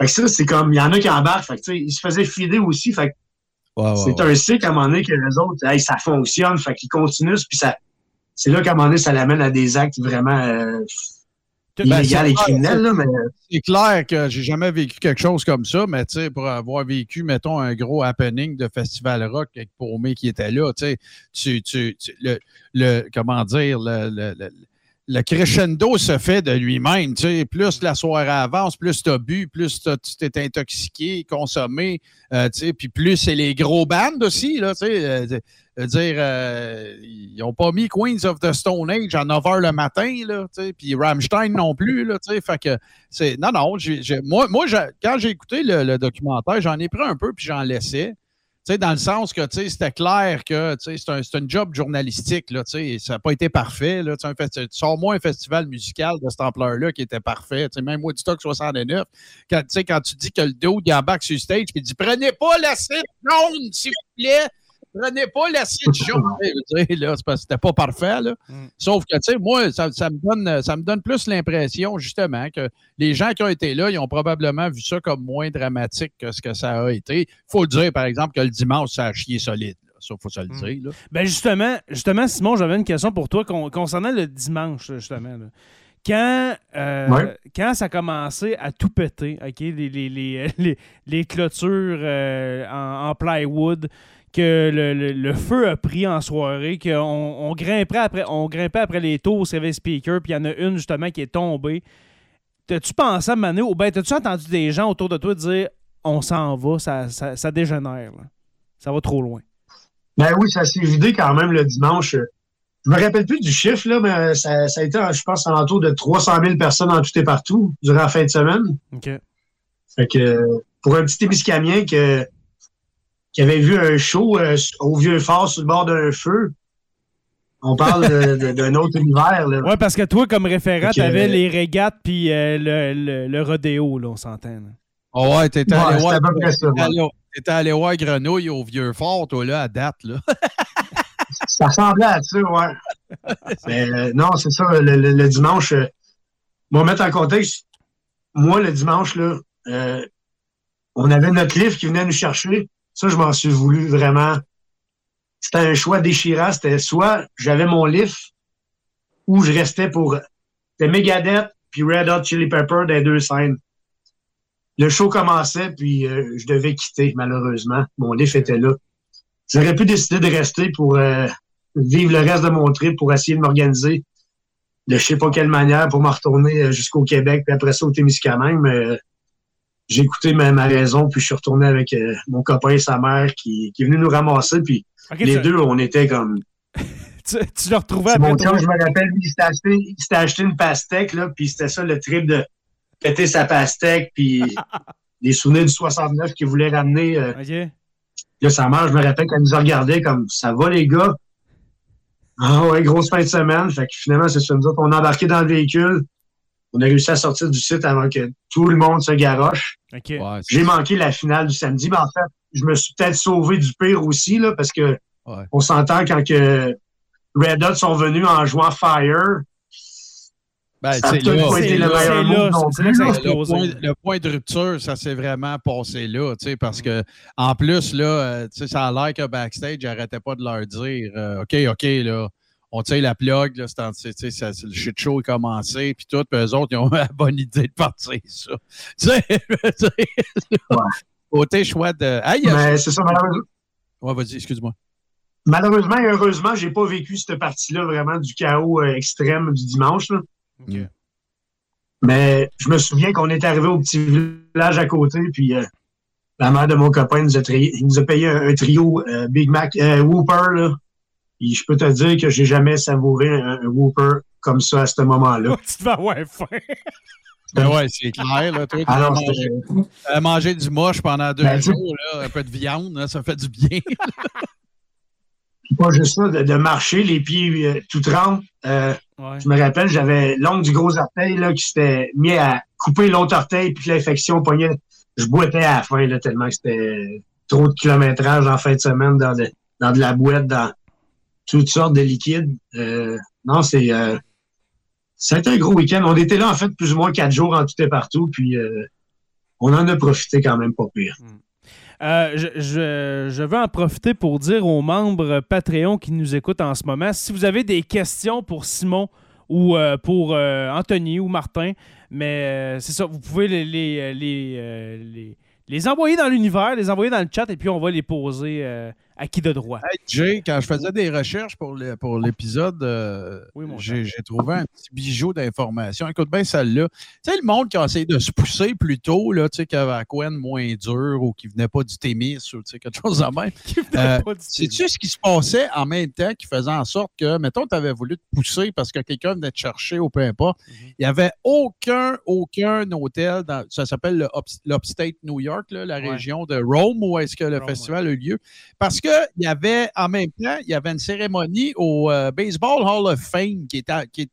S4: fait que ça, c'est comme, il y en a qui embarquent, fait que, tu sais, ils se faisaient filer aussi, fait que c'est un cycle à un moment donné que les autres, hey, ça fonctionne, fait qu'ils continuent, puis ça, c'est là qu'à un moment donné, ça l'amène à des actes vraiment euh,
S3: Ben,
S4: illégaux
S3: c'est-
S4: et criminels, là, mais
S3: C'est clair que j'ai jamais vécu quelque chose comme ça, mais tu sais, pour avoir vécu, mettons, un gros happening de festival rock avec Paumé qui était là, tu sais, tu, tu, le, le, comment dire, le, le, le- le crescendo se fait de lui-même, tu sais, plus la soirée avance, plus tu as bu, plus tu t'es intoxiqué, consommé, euh, tu sais, puis plus c'est les gros bands aussi, là, tu sais, euh, dire, euh, ils n'ont pas mis Queens of the Stone Age à 9 h le matin, là, tu puis Rammstein non plus, là, tu c'est non, non. moi, quand j'ai écouté le, documentaire, j'en ai pris un peu puis j'en laissais. Tu sais, dans le sens que tu c'était clair que tu c'est un, job journalistique. Là, tu ça n'a pas été parfait. Là, tu un festi- Sors-moi un festival musical de cette ampleur-là qui était parfait. Tu même Woodstock 69, quand, tu quand tu dis que le dos il embarque sur stage et il dit Prenez pas la slip jaune, s'il vous plaît. Prenez pas jaune. là, c'est parce que c'était pas parfait, là.
S1: Mm.
S3: Sauf que, tu sais, moi, ça, ça me donne, ça me donne plus l'impression, justement, que les gens qui ont été là, ils ont probablement vu ça comme moins dramatique que ce que ça a été. Il faut le dire, par exemple, que le dimanche, ça a chié solide. là. Ça, faut se le
S1: Mm.
S3: dire. Là.
S1: Ben justement, justement, Simon, j'avais une question pour toi con- concernant le dimanche, justement. là. Quand, euh,
S4: Ouais.
S1: quand ça a commencé à tout péter, OK, les, les, les, les- les clôtures euh, en, en plywood, que le, le- le feu a pris en soirée, qu'on on grimpait, après, on grimpait après les tours, avait speaker, puis il y en a une justement qui est tombée. T'as-tu pensé à Manu, ou bien t'as-tu entendu des gens autour de toi dire on s'en va, ça, ça, ça dégénère, là. ça va trop loin?
S4: Ben oui, ça s'est vidé quand même le dimanche. Je me rappelle plus du chiffre, là, mais ça, ça a été, je pense, à l'entour de 300 000 personnes en tout et partout durant la fin de semaine.
S1: OK.
S4: Fait que pour un petit Témiscamien que, qui avait vu un show euh, au Vieux Fort sur le bord d'un feu, on parle d'un autre univers.
S1: Ouais, parce que toi, comme référent,
S4: Fait que-
S1: t'avais les régates puis euh, le, le, le rodéo, là, on s'entend.
S3: Oh ouais, t'étais
S4: Ouais,
S3: allé, voir-
S4: à peu près ça,
S3: t'étais
S4: ouais.
S3: allé- voir Grenouille au vieux fort, toi, là, à date, là.
S4: Ça ressemblait à ça, ouais. Mais, euh, non, c'est ça, le, le- le dimanche. Euh, moi, mettre en contexte, moi, le dimanche, là, euh, on avait notre livre qui venait nous chercher. Ça, je m'en suis voulu vraiment. C'était un choix déchirant. C'était soit j'avais mon livre ou je restais pour. C'était Megadeth puis Red Hot Chili Pepper des deux scènes. Le show commençait, puis euh, je devais quitter, malheureusement. Mon livre était là. J'aurais pu décider de rester pour euh, vivre le reste de mon trip, pour essayer de m'organiser de je sais pas quelle manière pour me retourner euh, jusqu'au Québec, puis après ça au Témiscamingue, mais j'ai écouté ma, ma raison, puis je suis retourné avec euh, mon copain et sa mère qui, qui est venu nous ramasser, puis les deux, on était comme...
S1: tu, tu le retrouvais après
S4: mon chum, je me rappelle, il s'était acheté, acheté une pastèque, là, puis c'était ça le trip de péter sa pastèque, puis les souvenirs du 69 qu'il voulait ramener. euh,
S1: Ok.
S4: Là, sa mère, je me rappelle qu'elle nous a regardé comme ça va les gars. Ah ouais, grosse fin de semaine. Fait que finalement, c'est ça. Nous autres, on a embarqué dans le véhicule. On a réussi à sortir du site avant que tout le monde se garoche.
S3: Ouais,
S4: J'ai manqué la finale du samedi, mais en fait, je me suis peut-être sauvé du pire aussi, là, parce que
S3: Ouais.
S4: on s'entend quand que Red Hot sont venus en jouant Fire.
S3: Ben,
S4: Ça
S3: là,
S4: pas été le meilleur
S1: là,
S4: non plus,
S3: le, point, le point de rupture, ça s'est vraiment passé là, tu sais, parce que en plus, là, euh, tu sais, ça a l'air que backstage, j'arrêtais pas de leur dire euh, OK, OK, là, on tire la plug, là, c'est ça- le shit show est commencé, puis tout, puis eux autres, ils ont la bonne idée de partir, ça. Tu sais,
S4: Ouais.
S3: côté choix de. Euh,
S4: Mais c'est ça, malheureusement.
S3: ouais, vas-y, excuse-moi.
S4: Malheureusement et heureusement, j'ai pas vécu cette partie-là vraiment du chaos euh, extrême du dimanche. Là. Mais je me souviens qu'on est arrivé au petit village à côté, puis euh, la mère de mon copain nous a, tri- il nous a payé un, un trio euh, Big Mac Whooper. Là. Et je peux te dire que j'ai jamais savouré un, un Whooper comme ça à ce moment-là.
S1: tu devais avoir faim.
S3: Ben ouais, c'est clair, là. Toi,
S4: c'était-
S3: t'as mangé du moche pendant deux
S4: Ben,
S3: jours, là, un peu de viande, là, ça fait du bien.
S4: Pas juste ça, de, de marcher, les pieds euh, tout trempes. Euh,
S1: Ouais.
S4: je me rappelle, j'avais l'ongle du gros orteil là, qui s'était mis à couper l'autre orteil, puis que l'infection pognait. Je boitais à la fin, là, tellement que c'était trop de kilométrage en fin de semaine dans de, dans de la boîte, dans toutes sortes de liquides? Euh, non, c'est. Euh, été un gros week-end. On était là, en fait, plus ou moins quatre jours en tout et partout, puis euh, on en a profité quand même pas pire.
S1: Euh, je, je- je veux en profiter pour dire aux membres Patreon qui nous écoutent en ce moment, si vous avez des questions pour Simon ou pour Anthony ou Martin, mais c'est ça, vous pouvez les, les, les, les- envoyer dans l'univers, les envoyer dans le chat et puis on va les poser à qui de droit?
S3: Hey, Jay, quand je faisais des recherches pour le- pour l'épisode, euh,
S1: Oui,
S3: j'ai trouvé un petit bijou d'informations. Écoute bien celle-là. Tu sais, le monde qui a essayé de se pousser plus tôt, là, tu sais, qui avait la couenne moins dure ou qui venait pas du Témis ou tu sais, quelque chose de même. Euh,
S1: Pas du tout.
S3: Sais-tu ce qui se passait en même temps qui faisait en sorte que, mettons, tu avais voulu te pousser parce que quelqu'un venait te chercher ou peu importe,
S1: Mhm.
S3: il n'y avait aucun, aucun hôtel, dans, ça s'appelle le Ups- l'Upstate New York, là, la
S1: Ouais.
S3: région de Rome, où est-ce que le
S1: Rome,
S3: festival a eu lieu. Parce que qu'il y avait, en même temps, il y avait une cérémonie au euh, Baseball Hall of Fame qui est à qui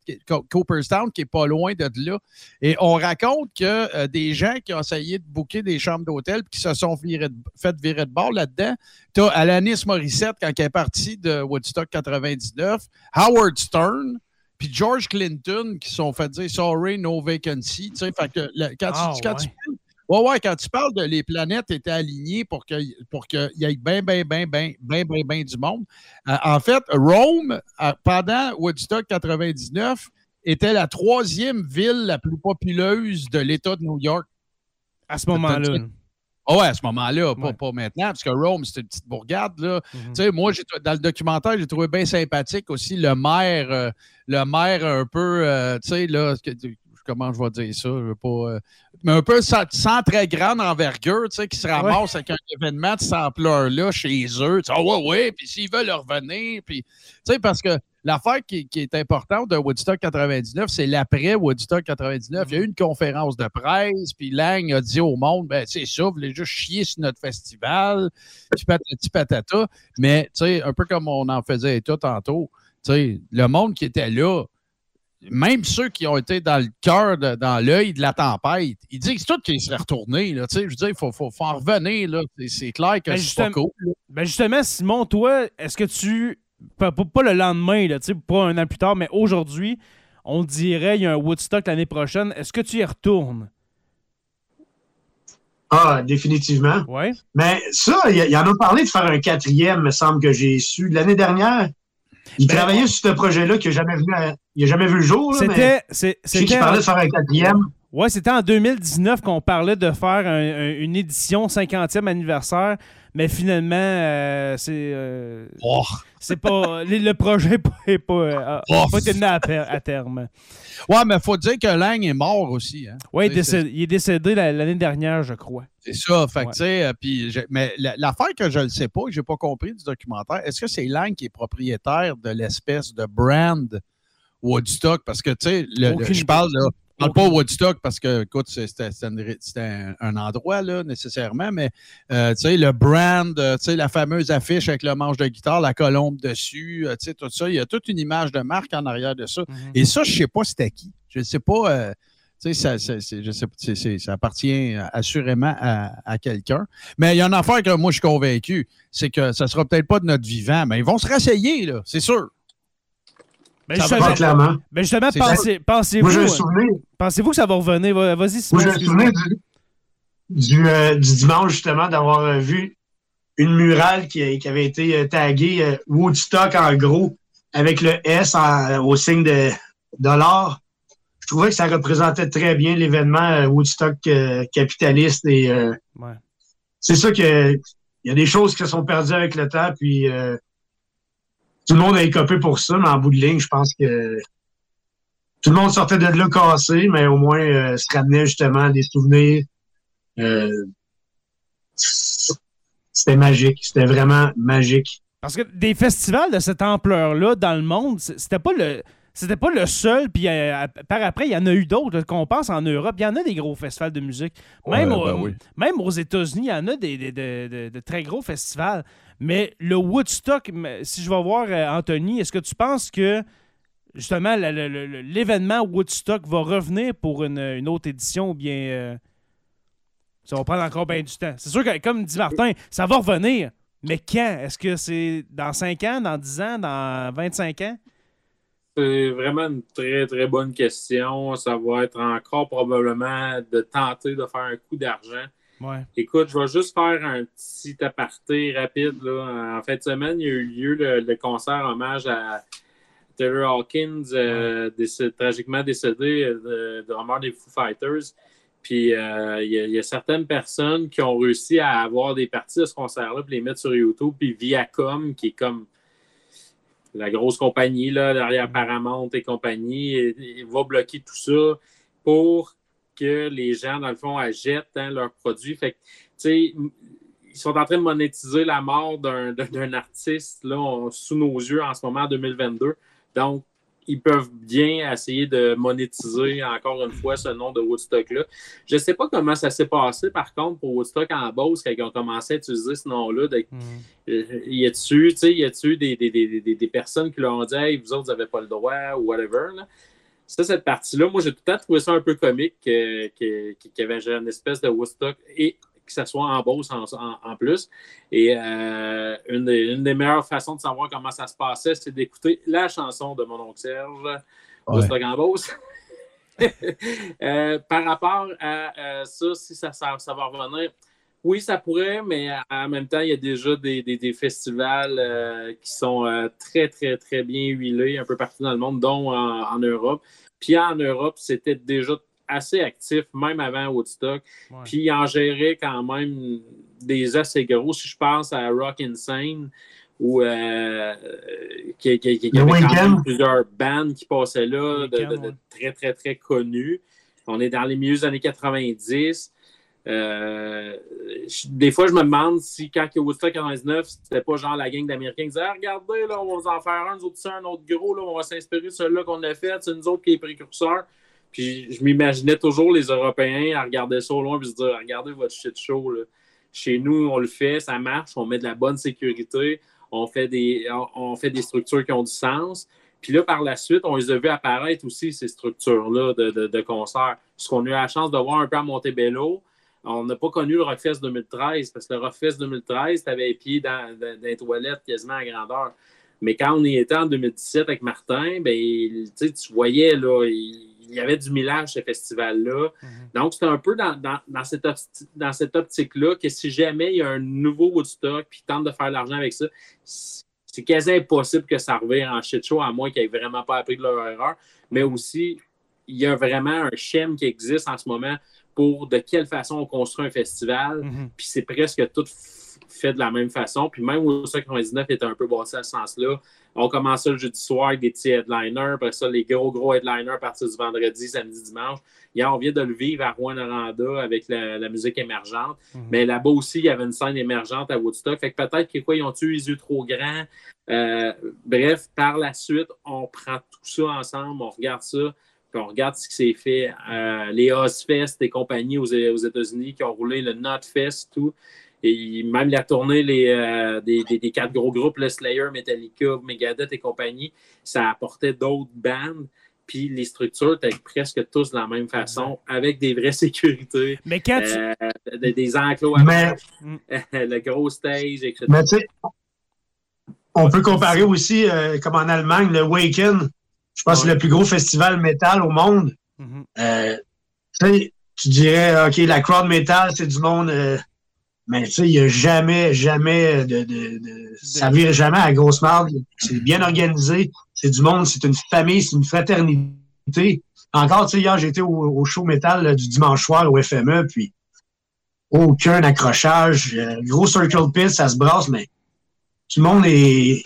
S3: Cooperstown, qui est pas loin de là. Et on raconte que euh, des gens qui ont essayé de booker des chambres d'hôtel qui se sont virés de- fait virer de bord là-dedans. Tu as Alanis Morissette quand elle est partie de Woodstock 99, Howard Stern, puis George Clinton qui se sont fait dire sorry, no vacancy. Tu sais, fait que le- quand,
S1: Ah,
S3: tu, quand tu
S1: ouais.
S3: Ouais, quand tu parles de les planètes étaient alignées pour qu'il pour qu'il y ait bien, bien, bien, bien, bien, bien, bien du monde. Euh, en fait, Rome, euh, pendant Woodstock 99, était la troisième ville la plus populeuse de l'État de New York.
S1: À ce moment-là. là.
S3: Ah ouais, à ce moment-là, pas,
S1: Ouais.
S3: pas maintenant, parce que Rome, c'était une petite bourgade. Là.
S1: Mhm.
S3: Tu sais, moi, dans le documentaire, j'ai trouvé bien sympathique aussi le maire, euh, le maire un peu, euh, tu sais, là, que- comment je vais dire ça, je veux pas, euh, mais un peu sans, sans très grande envergure, tu sais, qui se ramasse avec un événement de cette ampleur-là chez eux. Ah ouais, ouais, puis s'ils veulent revenir, puis, tu sais, parce que l'affaire qui, qui est importante de Woodstock 99, c'est l'après Woodstock 99. Il y a eu une conférence de presse, puis Lang a dit au monde, ben, c'est ça, vous voulez juste chier sur notre festival, puis patati patata. Mais, tu sais, un peu comme on en faisait tout tantôt, tu sais, le monde qui était là, même ceux qui ont été dans le cœur, dans l'œil de la tempête, ils disent tout qu'ils seraient retournés. Là, tu sais, je veux dire, il faut, faut, faut en revenir. là. C'est- C'est clair que
S1: Ben,
S3: c'est pas
S1: justement-
S3: cool.
S1: Ben justement, Simon, toi, est-ce que tu. Pas, pas- pas le lendemain, là, tu sais, pas un an plus tard, mais aujourd'hui, on dirait il y a un Woodstock l'année prochaine. Est-ce que tu y retournes?
S4: Ah, définitivement.
S1: Ouais.
S4: Mais ça, il, il en a parlé de faire un quatrième, me semble que j'ai su. L'année dernière, il
S1: Ben,
S4: travaillait sur ce projet-là qui n'a jamais, vu à- il a jamais vu le jour. là, mais
S1: C'était. c'est-
S4: je sais qu'il
S1: C'était.
S4: parlait de faire un quatrième.
S1: Ouais, c'était en 2019 qu'on parlait de faire un- un- une édition 50e anniversaire, mais finalement, euh, c'est. euh,
S3: Oh,
S1: c'est pas. le le projet n'est pas, est pas, euh,
S3: Oh.
S1: pas été mené à, terme.
S3: Ouais, mais il faut dire que Lang est mort aussi. Hein.
S1: Ouais, il est décédé, il est décédé la- l'année dernière, je crois.
S3: C'est ça. Fait que,
S1: Ouais.
S3: tu sais, euh, mais la- l'affaire que je ne sais pas, que je n'ai pas compris du documentaire, est-ce que c'est Lang qui est propriétaire de l'espèce de brand Woodstock? Parce que, tu sais, je parle, là, je parle pas Woodstock parce que, écoute, c'était un, un endroit, là, nécessairement, mais, euh, tu sais, le brand, euh, tu sais, la fameuse affiche avec le manche de guitare, la colombe dessus, euh, tu sais, tout ça, il y a toute une image de marque en arrière de ça.
S1: Mhm.
S3: Et ça, je ne sais pas c'était qui. Je ne sais pas. euh, tu sais, ça, je sais, ça appartient assurément à, à quelqu'un. Mais il y a une affaire que moi, je suis convaincu, c'est que ça ne sera peut-être pas de notre vivant, mais ils vont se rasseyer, là, c'est sûr.
S1: Ben,
S3: Ça
S1: justement,
S4: clairement.
S1: ben, justement, pensez- pensez-vous
S4: un
S1: euh, pensez-vous que ça va revenir? Va- Vas-y.
S4: Moi, j'ai un souvenir du, du, euh, du dimanche, justement, d'avoir euh, vu une murale qui, qui avait été taguée euh, Woodstock en gros, avec le S en- au signe de dollar. Je trouvais que ça représentait très bien l'événement Woodstock euh, capitaliste et
S1: Ouais.
S4: c'est ça que il y a des choses qui se sont perdues avec le temps, puis tout le monde a écopé pour ça, mais en bout de ligne, je pense que tout le monde sortait de là cassé, mais au moins euh, se ramenait justement à des souvenirs. Euh, c'était magique, c'était vraiment magique.
S1: Parce que des festivals de cette ampleur-là dans le monde, c'était pas le. C'était pas le seul, puis euh, par après, il y en a eu d'autres qu'on pense en Europe. Il y en a des gros festivals de musique. Même,
S3: Ouais,
S1: au-
S3: ben oui.
S1: même aux États-Unis, il y en a des, des- de, de- de très gros festivals. Mais le Woodstock, si je vais voir euh, Anthony, est-ce que tu penses que justement l'événement Woodstock va revenir pour une, une autre édition ou bien euh, ça va prendre encore bien du temps? C'est sûr que, comme dit Martin, ça va revenir. Mais quand? Est-ce que c'est dans 5 ans, dans 10 ans, dans 25 ans?
S2: C'est vraiment une très, très bonne question. Ça va être encore probablement de tenter de faire un coup d'argent.
S1: Ouais.
S2: Écoute, je vais juste faire un petit aparté rapide. Là. En fin de semaine, il y a eu lieu le, le concert hommage à Taylor Hawkins, euh, décé- tragiquement décédé, euh, de, drummer des Foo Fighters. Puis euh, il y, a- il y a certaines personnes qui ont réussi à avoir des parties de ce concert-là, puis les mettre sur YouTube. Puis Viacom, qui est comme la grosse compagnie là, derrière Paramount et compagnie, et- et va bloquer tout ça pour que les gens, dans le fond, achètent hein, leurs produits. Fait que, tu sais, m- ils sont en train de monétiser la mort d'un artiste là, on- sous nos yeux en ce moment, en 2022. Donc, ils peuvent bien essayer de monétiser encore une fois ce nom de Woodstock-là. Je ne sais pas comment ça s'est passé, par contre, pour Woodstock en Beauce, quand ils ont commencé à utiliser ce nom-là. Mm. Y a-tu des, des, des, des, personnes qui leur ont dit Hey, vous autres, vous n'avez pas le droit ou whatever? Là? Ça, cette partie-là, moi, j'ai tout à trouvé ça un peu comique qu'il y avait une espèce de Woodstock et que ça soit en Beauce en, plus. Et euh, une, des, meilleures façons de savoir comment ça se passait, c'est d'écouter la chanson de mon oncle Serge, Woodstock en Beauce. Euh, par rapport à euh, ça, si ça, ça, va revenir, oui, ça pourrait, mais en même temps, il y a déjà des, festivals qui sont très, très, très bien huilés un peu partout dans le monde, dont en Europe. Puis en Europe, c'était déjà assez actif, même avant Woodstock. Puis en gérait quand même des assez gros. Si je pense à Rock Insane, où euh, qui, y avait quand même plusieurs bands qui passaient là, de, très, très, très connus. On est dans les milieux des années 90. Euh, des fois, je me demande si quand il y a Woodstock 99, c'était pas genre la gang d'Américains qui disait ah, Regardez, là, on va vous en faire un, nous autres, un autre gros, là, on va s'inspirer de celui-là qu'on a fait, c'est nous autres qui est précurseurs. Puis je m'imaginais toujours les Européens à regarder ça au loin et se dire Regardez votre shit show. Chez nous, on le fait, ça marche, on met de la bonne sécurité, on fait des, on, fait des structures qui ont du sens. Puis là, par la suite, on les a vu apparaître aussi, ces structures-là de, de, de concerts. Ce qu'on a eu la chance de voir un peu à Montebello. On n'a pas connu le Rockfest 2013 parce que le Rockfest 2013, tu avais les pieds dans, dans, les toilettes quasiment à grandeur. Mais quand on y était en 2017 avec Martin, ben, tu voyais, là, il y avait du millage, ce festival-là. Mhm. Donc, c'est un peu dans, cette, dans cette optique-là que si jamais il y a un nouveau Woodstock puis tente de faire de l'argent avec ça, c'est quasi impossible que ça revienne en shit show, à moins qu'ils n'aient vraiment pas appris de leur erreur. Mais aussi, il y a vraiment un schéma qui existe en ce moment pour de quelle façon on construit un festival. Mhm. Puis c'est presque tout fait de la même façon. Puis même Woodstock 99 était un peu bossé à ce sens-là. On commençait le jeudi soir avec des petits headliners. Après ça, les gros, gros headliners à partir du vendredi, samedi, dimanche. Hier, on vient de le vivre à Rouen-Noranda avec la, musique émergente. Mhm. Mais là-bas aussi, il y avait une scène émergente à Woodstock. Fait que peut-être qu'ils ont tué les yeux trop grands? Euh, bref, par la suite, on prend tout ça ensemble, on regarde ça. Puis on regarde ce qui s'est fait. Euh, les Ozfest et compagnies aux, aux États-Unis qui ont roulé le Notfest, tout. Et même la tournée les, euh, des, quatre gros groupes, le Slayer, Metallica, Megadeth et compagnie, ça apportait d'autres bandes. Puis les structures étaient presque tous de la même façon, avec des vraies sécurités.
S1: Mais quand tu...
S2: Euh, des, enclos à Mais... le gros stage, etc.
S4: Mais tu sais, on peut comparer aussi, euh, comme en Allemagne, le Waken. Je pense que c'est le plus gros festival métal au monde. Tu sais, tu dirais, OK, la crowd metal, c'est du monde mais tu sais, il n'y a jamais, jamais de, de, de, Ça vire jamais à grosse marque. C'est bien organisé. C'est du monde, c'est une famille, c'est une fraternité. Encore, tu sais, hier, j'étais au, au, show métal du dimanche soir au FME, puis aucun accrochage. Euh, gros circle pit, ça se brasse, mais tout le monde est.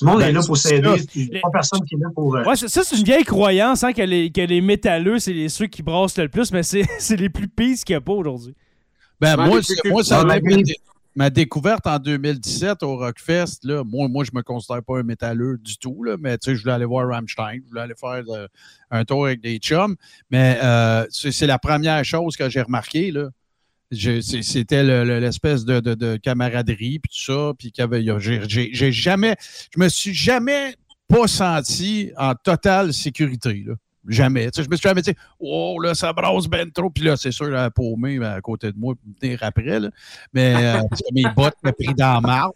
S4: Tout le monde est ben, là pour s'aider. Il n'y a pas personne qui est là pour. Euh,
S1: ouais, ça, c'est une vieille croyance hein, que, les, que les métalleux, c'est ceux qui brassent le plus, mais c'est les plus pires qu'il n'y a pas aujourd'hui.
S3: Ben, moi, moi, ça ma découverte en 2017 au Rockfest, là, moi, moi, je me considère pas un métalleux du tout, là, mais je voulais aller voir Rammstein, je voulais aller faire euh, un tour avec des chums. Mais euh, c'est la première chose que j'ai remarqué. C'était l'espèce de, de, de, camaraderie, puis tout ça, puis j'ai jamais, je me suis jamais pas senti en totale sécurité. Là. Jamais. je me suis jamais dit, oh là, ça brasse ben trop. Puis là, c'est sûr, la paumée ben, à côté de moi tenir après. Là. Mais euh, mes bottes m'ont pris dans la marde.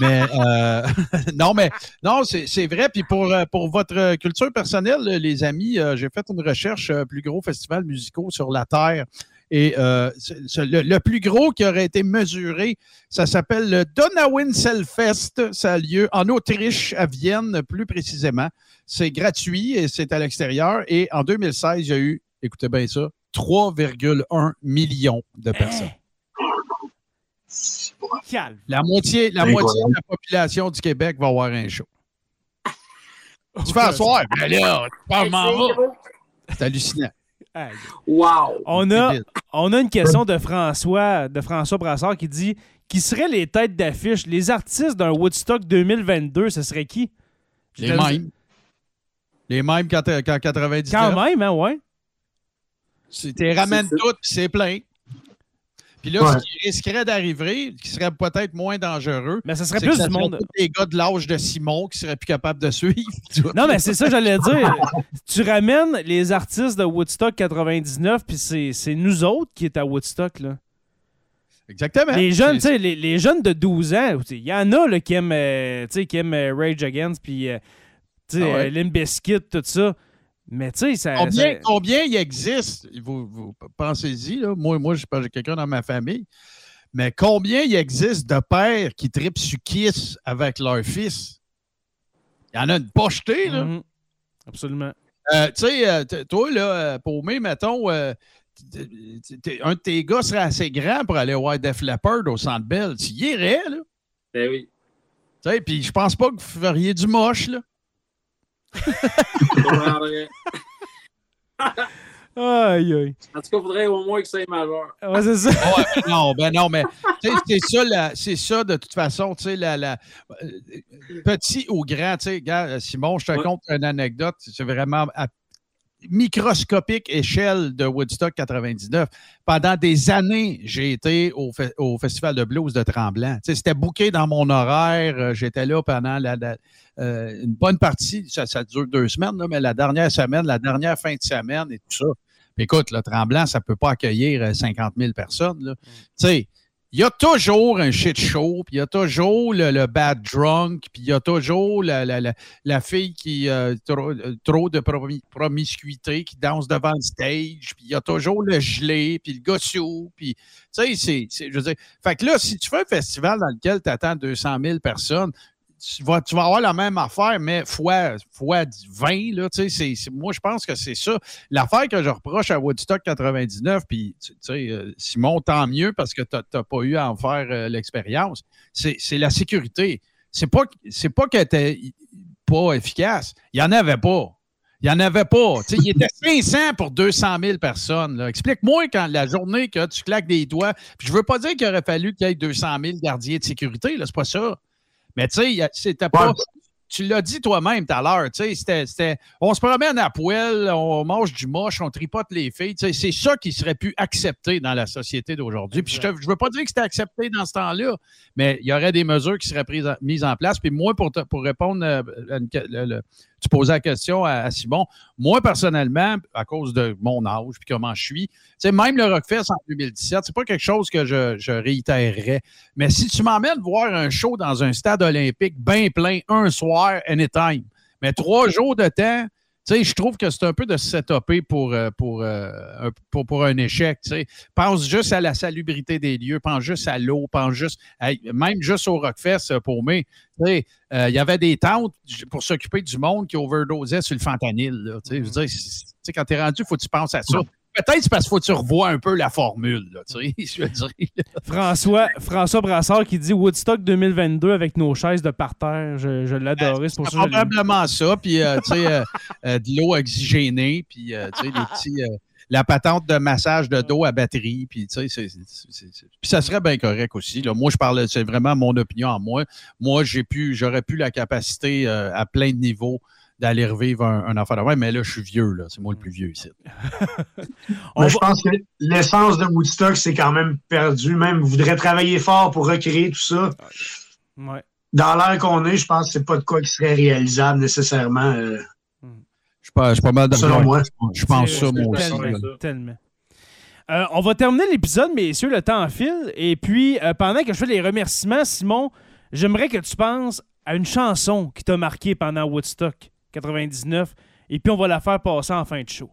S3: Mais euh, non, mais non, c'est vrai. Puis pour, euh, pour votre culture personnelle, les amis, j'ai fait une recherche plus gros festivals musicaux sur la Terre. Et euh, le, plus gros qui aurait été mesuré, ça s'appelle le Donauin Selfest. Ça a lieu en Autriche, à Vienne plus précisément. C'est gratuit et c'est à l'extérieur. Et en 2016, il y a eu, écoutez bien ça, 3,1 millions de personnes. La moitié, la moitié de la population du Québec va avoir un show. tu fais asseoir, mais là, tu parles C'est hallucinant.
S2: Wow!
S1: On a, on a une question de François, de François Brassard qui dit Qui seraient les têtes d'affiche, les artistes d'un Woodstock 2022, ce serait qui?
S3: Les mêmes. Les mêmes qu'en qu'en 99.
S1: Quand même, hein, ouais.
S3: Tu les ramènes toutes, c'est plein. Puis là,
S4: Ouais.
S3: ce qui risquerait d'arriver, qui serait peut-être moins dangereux,
S1: Mais ça serait
S3: c'est
S1: plus
S3: que ça
S1: du monde.
S3: tous les gars de l'âge de Simon qui seraient plus capables de suivre.
S1: Non, mais c'est ça, j'allais dire. tu ramènes les artistes de Woodstock 99, puis c'est nous autres qui est à Woodstock, là.
S3: Exactement.
S1: Les jeunes, tu
S3: C'est-
S1: sais, les, les jeunes de 12 ans, il y en a là, qui aiment, euh, tu sais, qui aiment euh, Rage Against, puis euh, tu sais,
S3: Ah ouais.
S1: euh, Limp Bizkit, tout ça. Mais tu sais, ça.
S3: Combien,
S1: ça-
S3: combien il existe, vous, vous pensez-y, là, moi, moi, je j'ai quelqu'un dans ma famille, mais combien il existe de pères qui tripent sur Kiss avec leur fils? Il y en a une pochetée, là.
S1: Mhm. Absolument.
S3: Euh, tu sais, euh, toi, là, euh, Paumé, mettons, euh, t- t- t- un de tes gars serait assez grand pour aller voir Def Leppard au Centre Bell. Tu y irais, là.
S2: Ben oui.
S3: Tu sais, puis je pense pas que vous feriez du moche, là.
S1: Aïe, aïe.
S2: En tout cas, il faudrait au moins que ça ait majeur.
S1: Ouais, c'est ça.
S3: Ouais, ben non, ben non, mais c'est ça, la- c'est ça de toute façon, tu sais, la, la- euh, petit ou grand, tu sais, Simon, je te
S2: Ouais.
S3: conte une anecdote, c'est vraiment à microscopique échelle de Woodstock 99. Pendant des années, j'ai été au, fe- au Festival de blues de Tremblant. C'était booké dans mon horaire, euh, j'étais là pendant la, la- euh, une bonne partie, ça, ça dure deux semaines, là, mais la dernière semaine, la dernière fin de semaine et tout ça. Puis écoute, le Tremblant, ça ne peut pas accueillir euh, 50 000 personnes. Tu sais, il y a toujours un shit show, puis il y a toujours le, le bad drunk, puis il y a toujours la, la, la, la fille qui a trop, euh, trop de promi- promiscuité, qui danse devant le stage, puis il y a toujours le gelé, puis le gossou, puis tu sais, c'est- je veux dire, fait que là, si tu fais un festival dans lequel tu attends 200 000 personnes, tu vas, tu vas avoir la même affaire, mais fois, fois 20, là, tu sais, c'est- c'est- moi, je pense que c'est ça. L'affaire que je reproche à Woodstock 99, puis, tu tu sais, euh, Simon, tant mieux parce que tu n'as pas eu à en faire euh, l'expérience, c'est c'est la sécurité. C'est pas, c'est pas qu'elle était pas efficace. Il n'y en avait pas. Il n'y en avait pas. Tu sais, il était 500 pour 200 000 personnes. Explique-moi quand la journée que tu claques des doigts. Puis je veux pas dire qu'il aurait fallu qu'il y ait 200 000 gardiens de sécurité. là, C'est pas ça. Mais tu sais, c'était pas.
S4: Ouais.
S3: Tu l'as dit toi-même tout à l'heure. tu sais, C'était, c'était- on se promène à poêle, on mange du moche, on tripote les filles. tu sais, C'est ça qui serait pu accepter dans la société d'aujourd'hui. Puis je ne veux pas dire que c'était accepté dans ce temps-là, mais il y aurait des mesures qui seraient prises mises en place. Puis moi, pour, te- pour répondre euh, à une que- le- le- tu posais la question à, à Simon. Moi, personnellement, à cause de mon âge puis comment je suis, même le Rockfest en 2017, c'est pas quelque chose que je, je réitérerais. Mais si tu m'emmènes voir un show dans un stade olympique bien plein un soir, anytime, mais trois jours de temps, tu sais, je trouve que c'est un peu de se setuper pour, euh, pour, euh, un- pour, pour un échec. tu sais. Pense juste à la salubrité des lieux, pense juste à l'eau, pense juste, même juste au Rockfest euh, pour moi. tu sais, euh, Il y avait des tentes pour s'occuper du monde qui overdosait sur le fentanyl. là, tu sais. Je veux dire, c'est- tu sais, quand tu es rendu, il faut que tu penses à ça. Peut-être parce qu'il faut que tu revois un peu la formule. Là, tu sais, je veux dire.
S1: François, François Brassard qui dit Woodstock 2022 avec nos chaises de parterre. Je, je l'adorais. C'est pour ça
S3: probablement ça. Puis, euh, tu sais, euh, euh, de l'eau oxygénée, puis, euh, tu sais, des petits. la patente de massage de dos à batterie, puis, tu sais, ça serait bien correct aussi. là. Moi, je parle, c'est vraiment mon opinion en moi. Moi, j'ai pu, j'aurais pu la capacité euh, à plein de niveaux d'aller revivre un, un affaire de mais là, je suis vieux, là. C'est moi le plus vieux ici.
S1: On
S4: Mais je pense que l'essence de Woodstock, c'est quand même perdu. Même, voudrait travailler fort pour recréer tout ça.
S1: Ouais.
S4: Dans l'ère qu'on est, je pense que c'est pas de quoi qui serait réalisable nécessairement, euh,
S3: Je suis pas, je suis pas mal d'accord.
S4: selon moi.
S3: Je pense ça, moi aussi.
S1: Tellement. tellement. Euh, on va terminer l'épisode, messieurs, le temps file. Et puis, euh, pendant que je fais les remerciements, Simon, j'aimerais que tu penses à une chanson qui t'a marqué pendant Woodstock 99. Et puis, on va la faire passer en fin de show.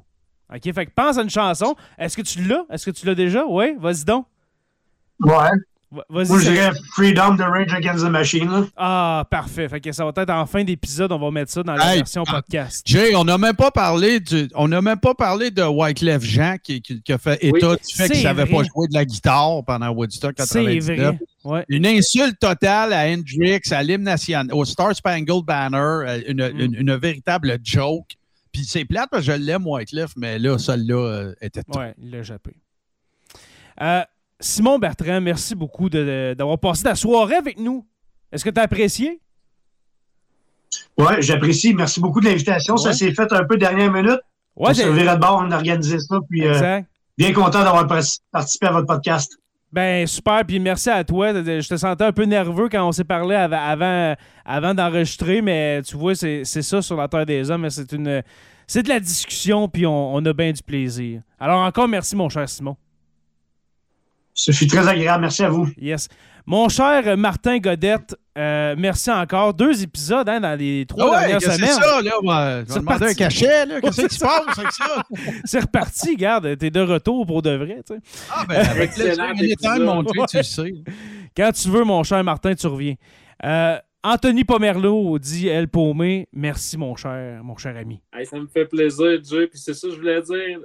S1: OK? Fait que pense à une chanson. Est-ce que tu l'as? Est-ce que tu l'as déjà? Oui? Vas-y donc.
S4: Ouais. Moi, je dirais Freedom de Rage Against the Machine. là.
S1: Ah, parfait. Fait que ça va être en fin d'épisode. On va mettre ça dans la
S3: Hey,
S1: version
S3: ah,
S1: podcast.
S3: Jay, on n'a même pas parlé du, on n'a même pas parlé de Wyclef Jean qui, qui- qui a fait état du fait qu'il savait pas jouer de la guitare pendant Woodstock
S1: C'est
S3: 99.
S1: vrai. Ouais.
S3: Une insulte totale à Hendrix, à l'hymne national, au Star Spangled Banner, euh, une,
S1: Mm.
S3: une- une véritable joke. Puis c'est plate parce que je l'aime, Wyclef, mais là, celle-là euh, était tout.
S1: Ouais, il l'a jappé. Euh, Simon Bertrand, merci beaucoup d'avoir passé ta soirée avec nous. Est-ce que tu as apprécié?
S4: Ouais, j'apprécie. Merci beaucoup de l'invitation. Ça s'est fait un peu dernière minute.
S1: Ouais,
S4: on se de bord, on a organisé ça. Puis, euh, bien content d'avoir par- participé à votre podcast.
S1: Ben super, puis merci à toi. Je te sentais un peu nerveux quand on s'est parlé av- avant, avant d'enregistrer, mais tu vois, c'est c'est ça sur la Terre des Hommes. C'est une c'est de la discussion, puis on, on a bien du plaisir. Alors encore merci, mon cher Simon.
S4: Ce fut très agréable. Merci à vous.
S1: Yes. Mon cher Martin Godette, euh, merci encore. Deux épisodes hein, dans les trois
S3: Ah ouais,
S1: dernières
S3: que c'est
S1: semaines.
S3: ça, là? Moi, je
S1: C'est
S3: vais demander
S1: parti.
S3: un cachet, là. Qu'est-ce qui se passe avec ça?
S1: C'est reparti, garde, t'es de retour pour de vrai. tu sais.
S3: Ah, ben, avec Anytime,
S2: épisode.
S3: mon Dieu, tu le sais.
S1: Quand tu veux, mon cher Martin, tu reviens. Euh, Anthony Pomerleau dit El Paumé, merci mon cher, mon cher ami.
S2: Hey, ça me fait plaisir, Dieu. Puis c'est ça que je voulais dire.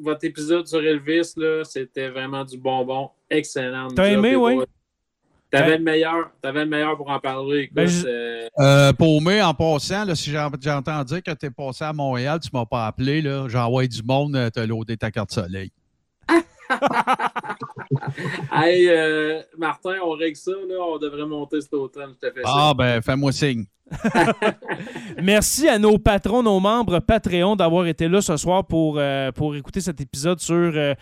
S2: Votre épisode sur Elvis, là, c'était vraiment du bonbon. Excellent.
S1: T'as aimé, oui?
S2: T'avais
S1: Ben-
S2: le meilleur. T'avais le meilleur pour en parler. Écoute,
S1: Ben, je-
S2: euh,
S3: Euh, Paumé, en passant, là, si entendu dire que tu es passé à Montréal, tu m'as pas appelé, là, j'envoie du monde euh, te loader ta carte soleil.
S2: hey, euh, Martin, on règle ça. Là, on devrait monter cet automne. Je te fais
S3: Ah, ben, fais-moi signe.
S1: Merci à nos patrons, nos membres Patreon d'avoir été là ce soir pour, euh, pour écouter cet épisode sur euh,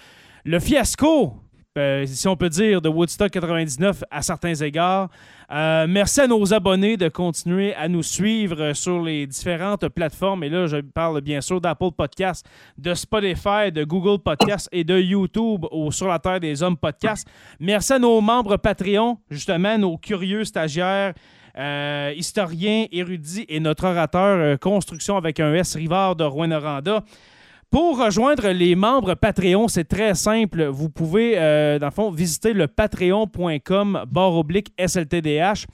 S1: le fiasco, euh, si on peut dire, de Woodstock 99 à certains égards. Euh, merci à nos abonnés de continuer à nous suivre sur les différentes plateformes. Et là, je parle bien sûr d'Apple Podcast, de Spotify, de Google Podcast et de YouTube au Sur la Terre des Hommes Podcast. Merci à nos membres Patreon, justement, nos curieux stagiaires euh, historien, érudit et notre orateur euh, construction avec un S Rivard de Rouen-Noranda. Pour rejoindre les membres Patreon, c'est très simple. Vous pouvez, euh, dans le fond, visiter le patreon.com barre oblique SLTDH.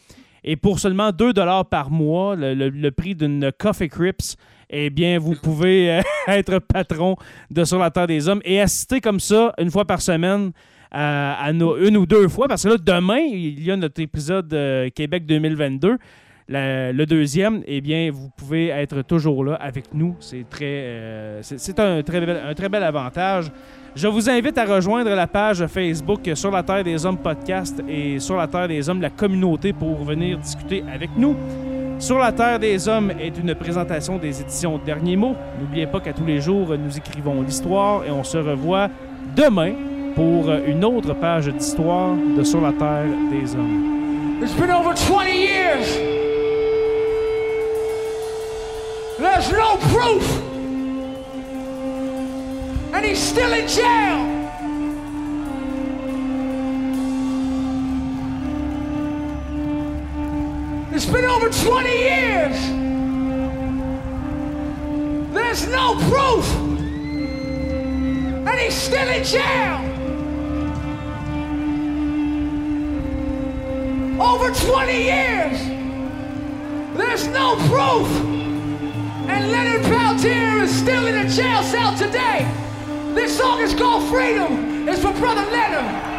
S1: Et pour seulement 2 par mois, le, prix d'une Coffee Crips, eh bien, vous pouvez euh, être patron de Sur la Terre des Hommes et assister comme ça, une fois par semaine, à, à une ou deux fois. Parce que là, demain, il y a notre épisode euh, Québec 2022. Le deuxième, eh bien, vous pouvez être toujours là avec nous. C'est très, euh, c'est un très, bel, avantage. Je vous invite à rejoindre la page Facebook Sur la Terre des Hommes podcast et Sur la Terre des Hommes, la communauté, pour venir discuter avec nous. Sur la Terre des Hommes est une présentation des éditions Derniers mots. N'oubliez pas qu'à tous les jours, nous écrivons l'histoire et on se revoit demain pour une autre page d'histoire de Sur la Terre des Hommes.
S5: It's been over 20 years. There's no proof. And he's still in jail. It's been over 20 years. There's no proof. And he's still in jail. Over 20 years. There's no proof. And Leonard Peltier is still in a jail cell today. This song is called Freedom. It's for Brother Leonard.